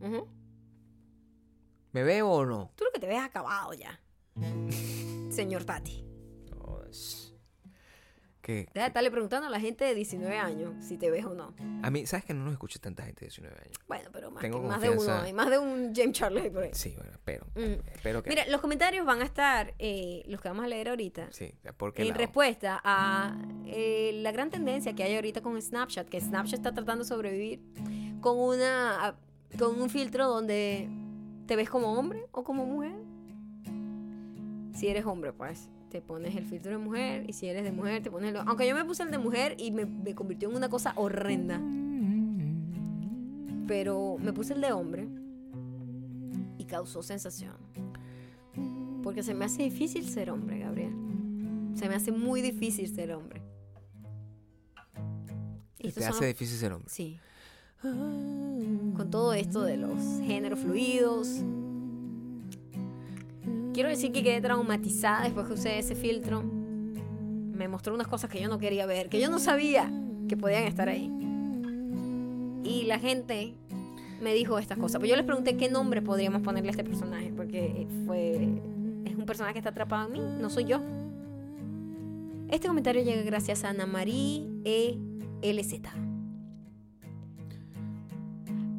¿me veo o no? Tú lo que te ves acabado ya. Señor Tati. No, es- Que Deja de estarle preguntando a la gente de 19 años si te ves o no. a mí, ¿sabes que no nos escucha tanta gente de 19 años? Bueno, pero más, Tengo que- más de uno. Hay más de un James Charles por ahí. Sí, bueno, espero. Mm. Espero que. Mira, los comentarios van a estar, eh, los que vamos a leer ahorita, sí, ¿por qué en lado? respuesta a eh, la gran tendencia que hay ahorita con Snapchat, que Snapchat está tratando de sobrevivir con una con un filtro donde te ves como hombre o como mujer. Si eres hombre, pues te pones el filtro de mujer y si eres de mujer te pones el... Aunque yo me puse el de mujer y me, me convirtió en una cosa horrenda, pero me puse el de hombre y causó sensación. Porque se me hace difícil ser hombre, Gabriel. Se me hace muy difícil ser hombre. Y son hace los- difícil ser hombre. Sí. Con todo esto de los géneros fluidos. Quiero decir que quedé traumatizada después que usé ese filtro. Me mostró unas cosas que yo no quería ver, que yo no sabía que podían estar ahí. Y la gente me dijo estas cosas. Pues yo les pregunté qué nombre podríamos ponerle a este personaje, porque fue es un personaje que está atrapado en mí, no soy yo. Este comentario llega gracias a Ana Marie E. LZ.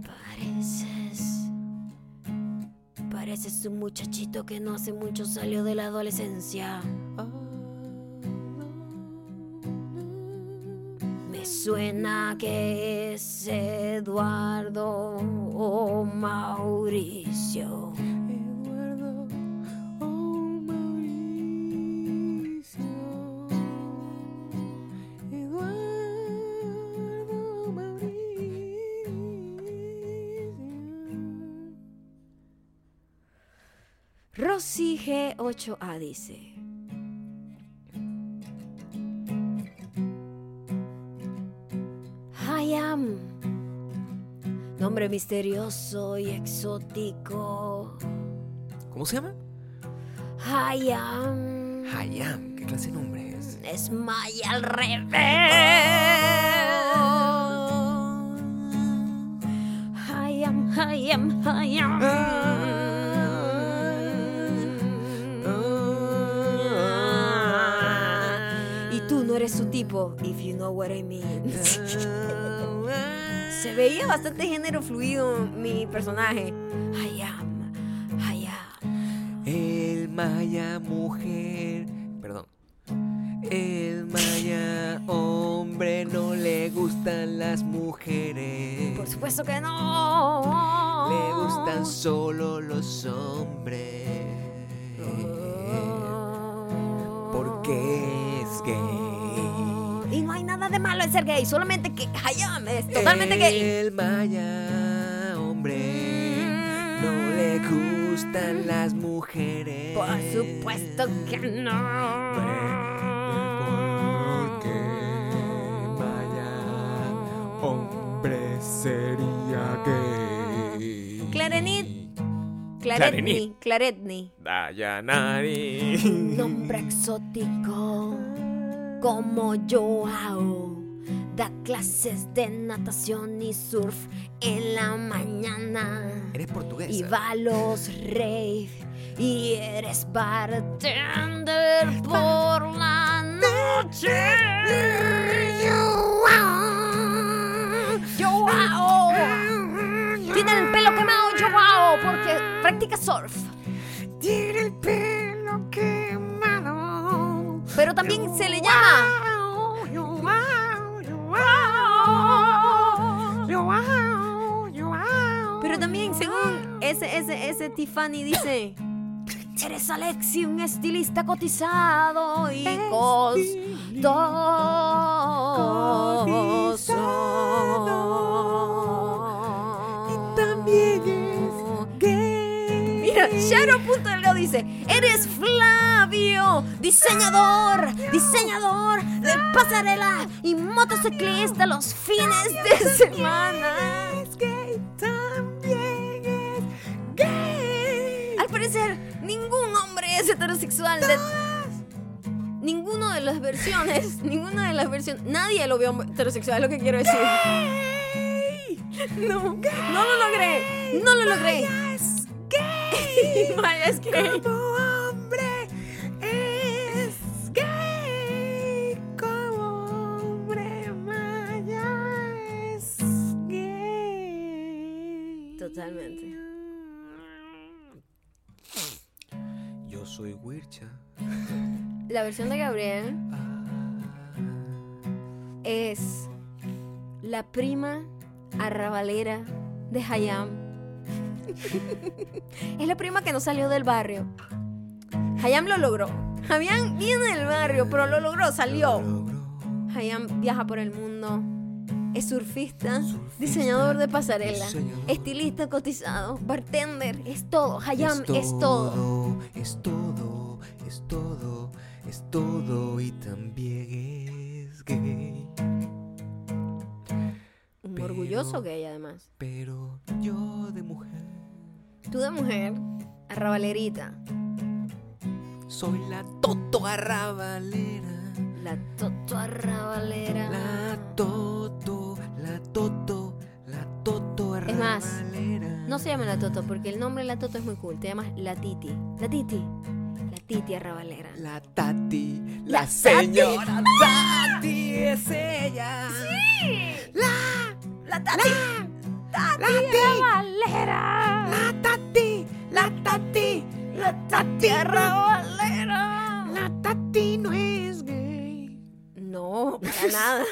Pareces. Pareces un muchachito que no hace mucho salió de la adolescencia. Me suena que es Eduardo o Mauricio. Rosy G8A dice. I am. Nombre misterioso y exótico. ¿Cómo se llama? I am. Hayam. ¿Qué clase de nombre es? Es Maya al revés. I am, I am, I am. Y tipo, if you know what I mean. Se veía bastante género fluido mi personaje. I am, I am. El Maya mujer. Perdón. El Maya hombre no le gustan las mujeres. Por supuesto que no. Le gustan solo los hombres. Porque es gay. Hay nada de malo en ser gay, solamente que Hayam es totalmente gay. El Maya hombre no le gustan las mujeres. Por supuesto que no. Porque Maya hombre sería gay. Clarenit. Claretni. Clarenit. Claretni. Dayanari. Nombre exótico. Como Joao. Da clases de natación y surf en la mañana. Eres portuguesa. Y va a los rave. Y eres bartender por la noche. Joao. Tiene el pelo quemado, Joao, porque practica surf. Tiene el pelo quemado. Pero también se le llama. Pero también, según ese, ese, ese Tiffany dice. Eres Alexi, un estilista cotizado y costoso. También gay. Mira, Shadow.delgado dice, eres Flavio, diseñador, diseñador de pasarela y motociclista los fines de semana. Al parecer, ningún hombre es heterosexual de... Ninguno de las versiones, ninguna de las versiones, nadie lo vio heterosexual, es lo que quiero decir. No, no lo logré, no lo logré. Es gay. Maya es gay. Como hombre es gay. Como hombre Maya es gay. Totalmente. Yo soy Wircha. La versión de Gabriel es la prima arrabalera de Hayam. es la prima que no salió del barrio. Hayam lo logró. Hayam viene del barrio, pero lo logró, salió. Hayam viaja por el mundo. Es surfista, diseñador de pasarela, diseñador. estilista cotizado, bartender, es todo. Hayam es todo. Es todo, es todo, es todo y también es gay. Un Pero- orgulloso gay además. Pero yo de mujer Tú de mujer, arrabalerita, soy la toto arrabalera. la toto arrabalera. La toto, la toto, la toto Es más, arrabalera. No se llama la Toto porque el nombre de la Toto es muy cool. Te llamas La Titi. La Titi. La Titi Arrabalera. La Tati, La la, señora Tati es ella. La, La Tati. Tati, Arrabalera. la Tati, la Tati, la Tati Arrabalera. La Tati no es gay. No, para nada.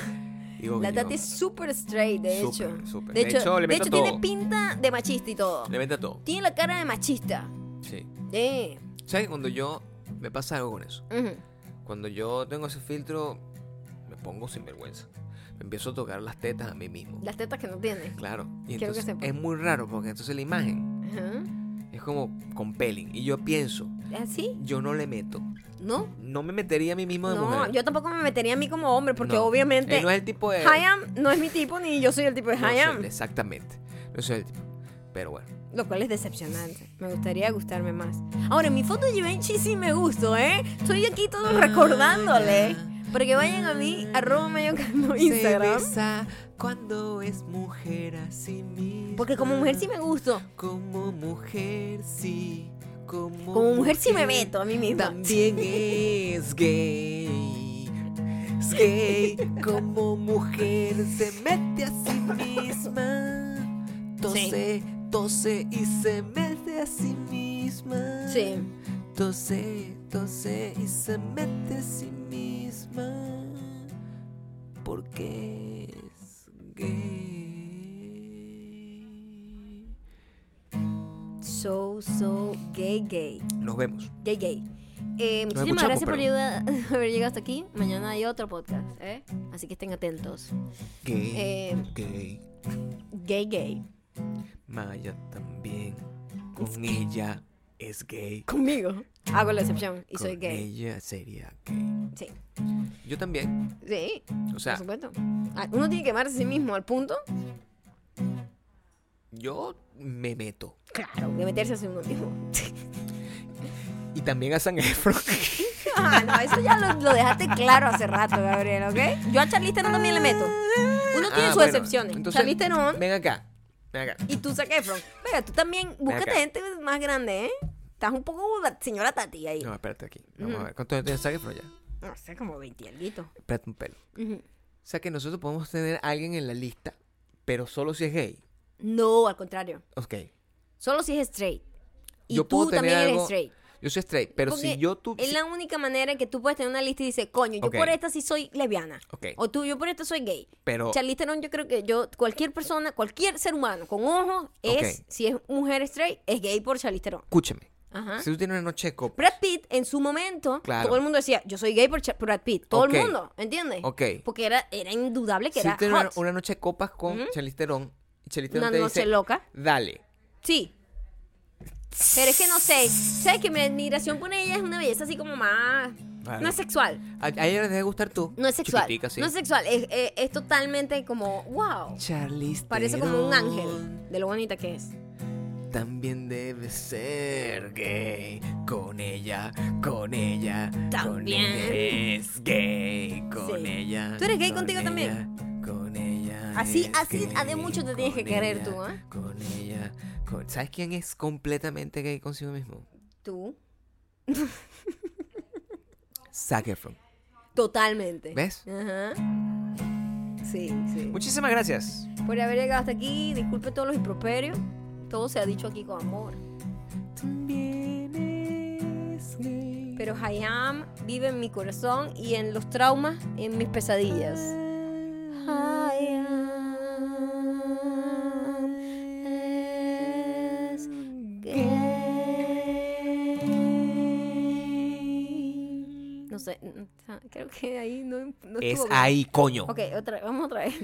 Digo La. Tati es súper straight, de Súper, hecho. súper. De De hecho, hecho, le de hecho tiene pinta de machista y todo. Le vende todo. Tiene la cara de machista. Sí. Eh. ¿Sabes? Cuando yo. Me pasa algo con eso. ujú. Cuando yo tengo ese filtro, me pongo sin vergüenza. Me empiezo a tocar las tetas a mí mismo. Las tetas que no tiene. Claro. Y Quiero que entonces sepa. es muy raro porque entonces la imagen Ajá. es como compelling. Y yo pienso, ¿Así? yo no le meto. ¿No? No me metería a mí mismo de No, mujer. yo tampoco me metería a mí como hombre, porque No. obviamente Él no es el tipo de... Hayam no es mi tipo, ni yo soy el tipo de no Hayam. exactamente. No soy el tipo. Pero bueno. Lo cual es decepcionante. Me gustaría gustarme más. Ahora, mi foto de Givenchy sí me gustó, ¿eh? Estoy aquí todo Ah, recordándole. Que vayan a mí, arroba mayocando Instagram. cuando es mujer así misma. Porque como mujer sí me gusto. Como mujer sí. Como, Como mujer sí me meto a mí misma. También es gay. Es gay. Como mujer se mete a sí misma. Tose, tose y se mete a sí misma. Sí. Tose, tose y se mete a sí misma. Porque es gay. So, so, gay, gay. Nos vemos. Gay, gay. Eh, muchísimas escuchamos, gracias por haber llegado hasta aquí. Mañana hay otro podcast, ¿eh? Así que estén atentos. Gay. Eh, gay. Gay, gay. Maya también. Con ella es gay. Conmigo. Hago la excepción y soy gay. ella sería gay. Sí. Yo también. Sí, O sea, por supuesto. Ah, Uno tiene que amarse a sí mismo al punto, yo me meto. claro, de meterse a sí mismo. Y también a San Efron. Ah, no, eso ya lo, lo dejaste claro hace rato, Gabriel, ¿ok? Yo a Charlize Theron también le meto. Uno tiene Ah, sus bueno, excepciones. entonces, Charlize Theron Ven acá. Ven acá. y tú Zac Efron. Venga, tú también, búscate gente más grande, ¿eh? Estás un poco señora Tati ahí. No, espérate aquí. Vamos a ver. ¿Cuánto años tiene Zac Efron ya? No sé, como 20 alguito. Espérate un pelo. O sea que nosotros podemos tener a alguien en la lista, pero solo si es gay. No, al contrario. Ok. Solo si es straight. Y Yo tú puedo tener también eres straight. Yo soy straight, pero Porque si yo tú. Es la única manera en que tú puedes tener una lista y dices, coño, yo por esta sí soy lesbiana. Ok. O tú, yo por esta soy gay. Pero. Charlize Theron, yo creo que yo, cualquier persona, cualquier ser humano con ojos, es, si es mujer straight, es gay por Charlize Theron. Escúchame. Ajá. Si tú tienes una noche de copas. Brad Pitt, en su momento, Claro. todo el mundo decía, yo soy gay por Brad Pitt. Todo el mundo, ¿entiendes? Ok. Porque era, era indudable que Si era tú tienes una, hot. una noche de copas con Charlize Theron Una te noche dice, loca. dale. Sí. Pero es que no sé. ¿Sabes que mi admiración por ella es una belleza así como más... Vale. No es sexual. A, a ella le debe gustar tú. No es sexual. Sí. No es sexual. Es, es- es totalmente como, wow. Charlize Parece como un ángel de lo bonita que es. También debe ser gay. Con ella, con ella. Con También. ella es gay. Con Sí. ella. ¿Tú eres gay con contigo ella, también? Con ella. Así- así gay, de mucho te tienes que con querer ella, tú, ¿eh? Con ella. con- ¿Sabes quién es completamente gay consigo mismo? Tú. Zac Efron. Totalmente. ¿Ves? Ajá. Sí, sí. Muchísimas gracias. Por haber llegado hasta aquí, disculpe todos los improperios. Todo se ha dicho aquí con amor. Es. Pero Hayam vive en mi corazón y en los traumas, en mis pesadillas. Hayam es gay. No sé, creo que ahí no, no Es bien. ahí, coño. Ok, otra, vamos otra vez.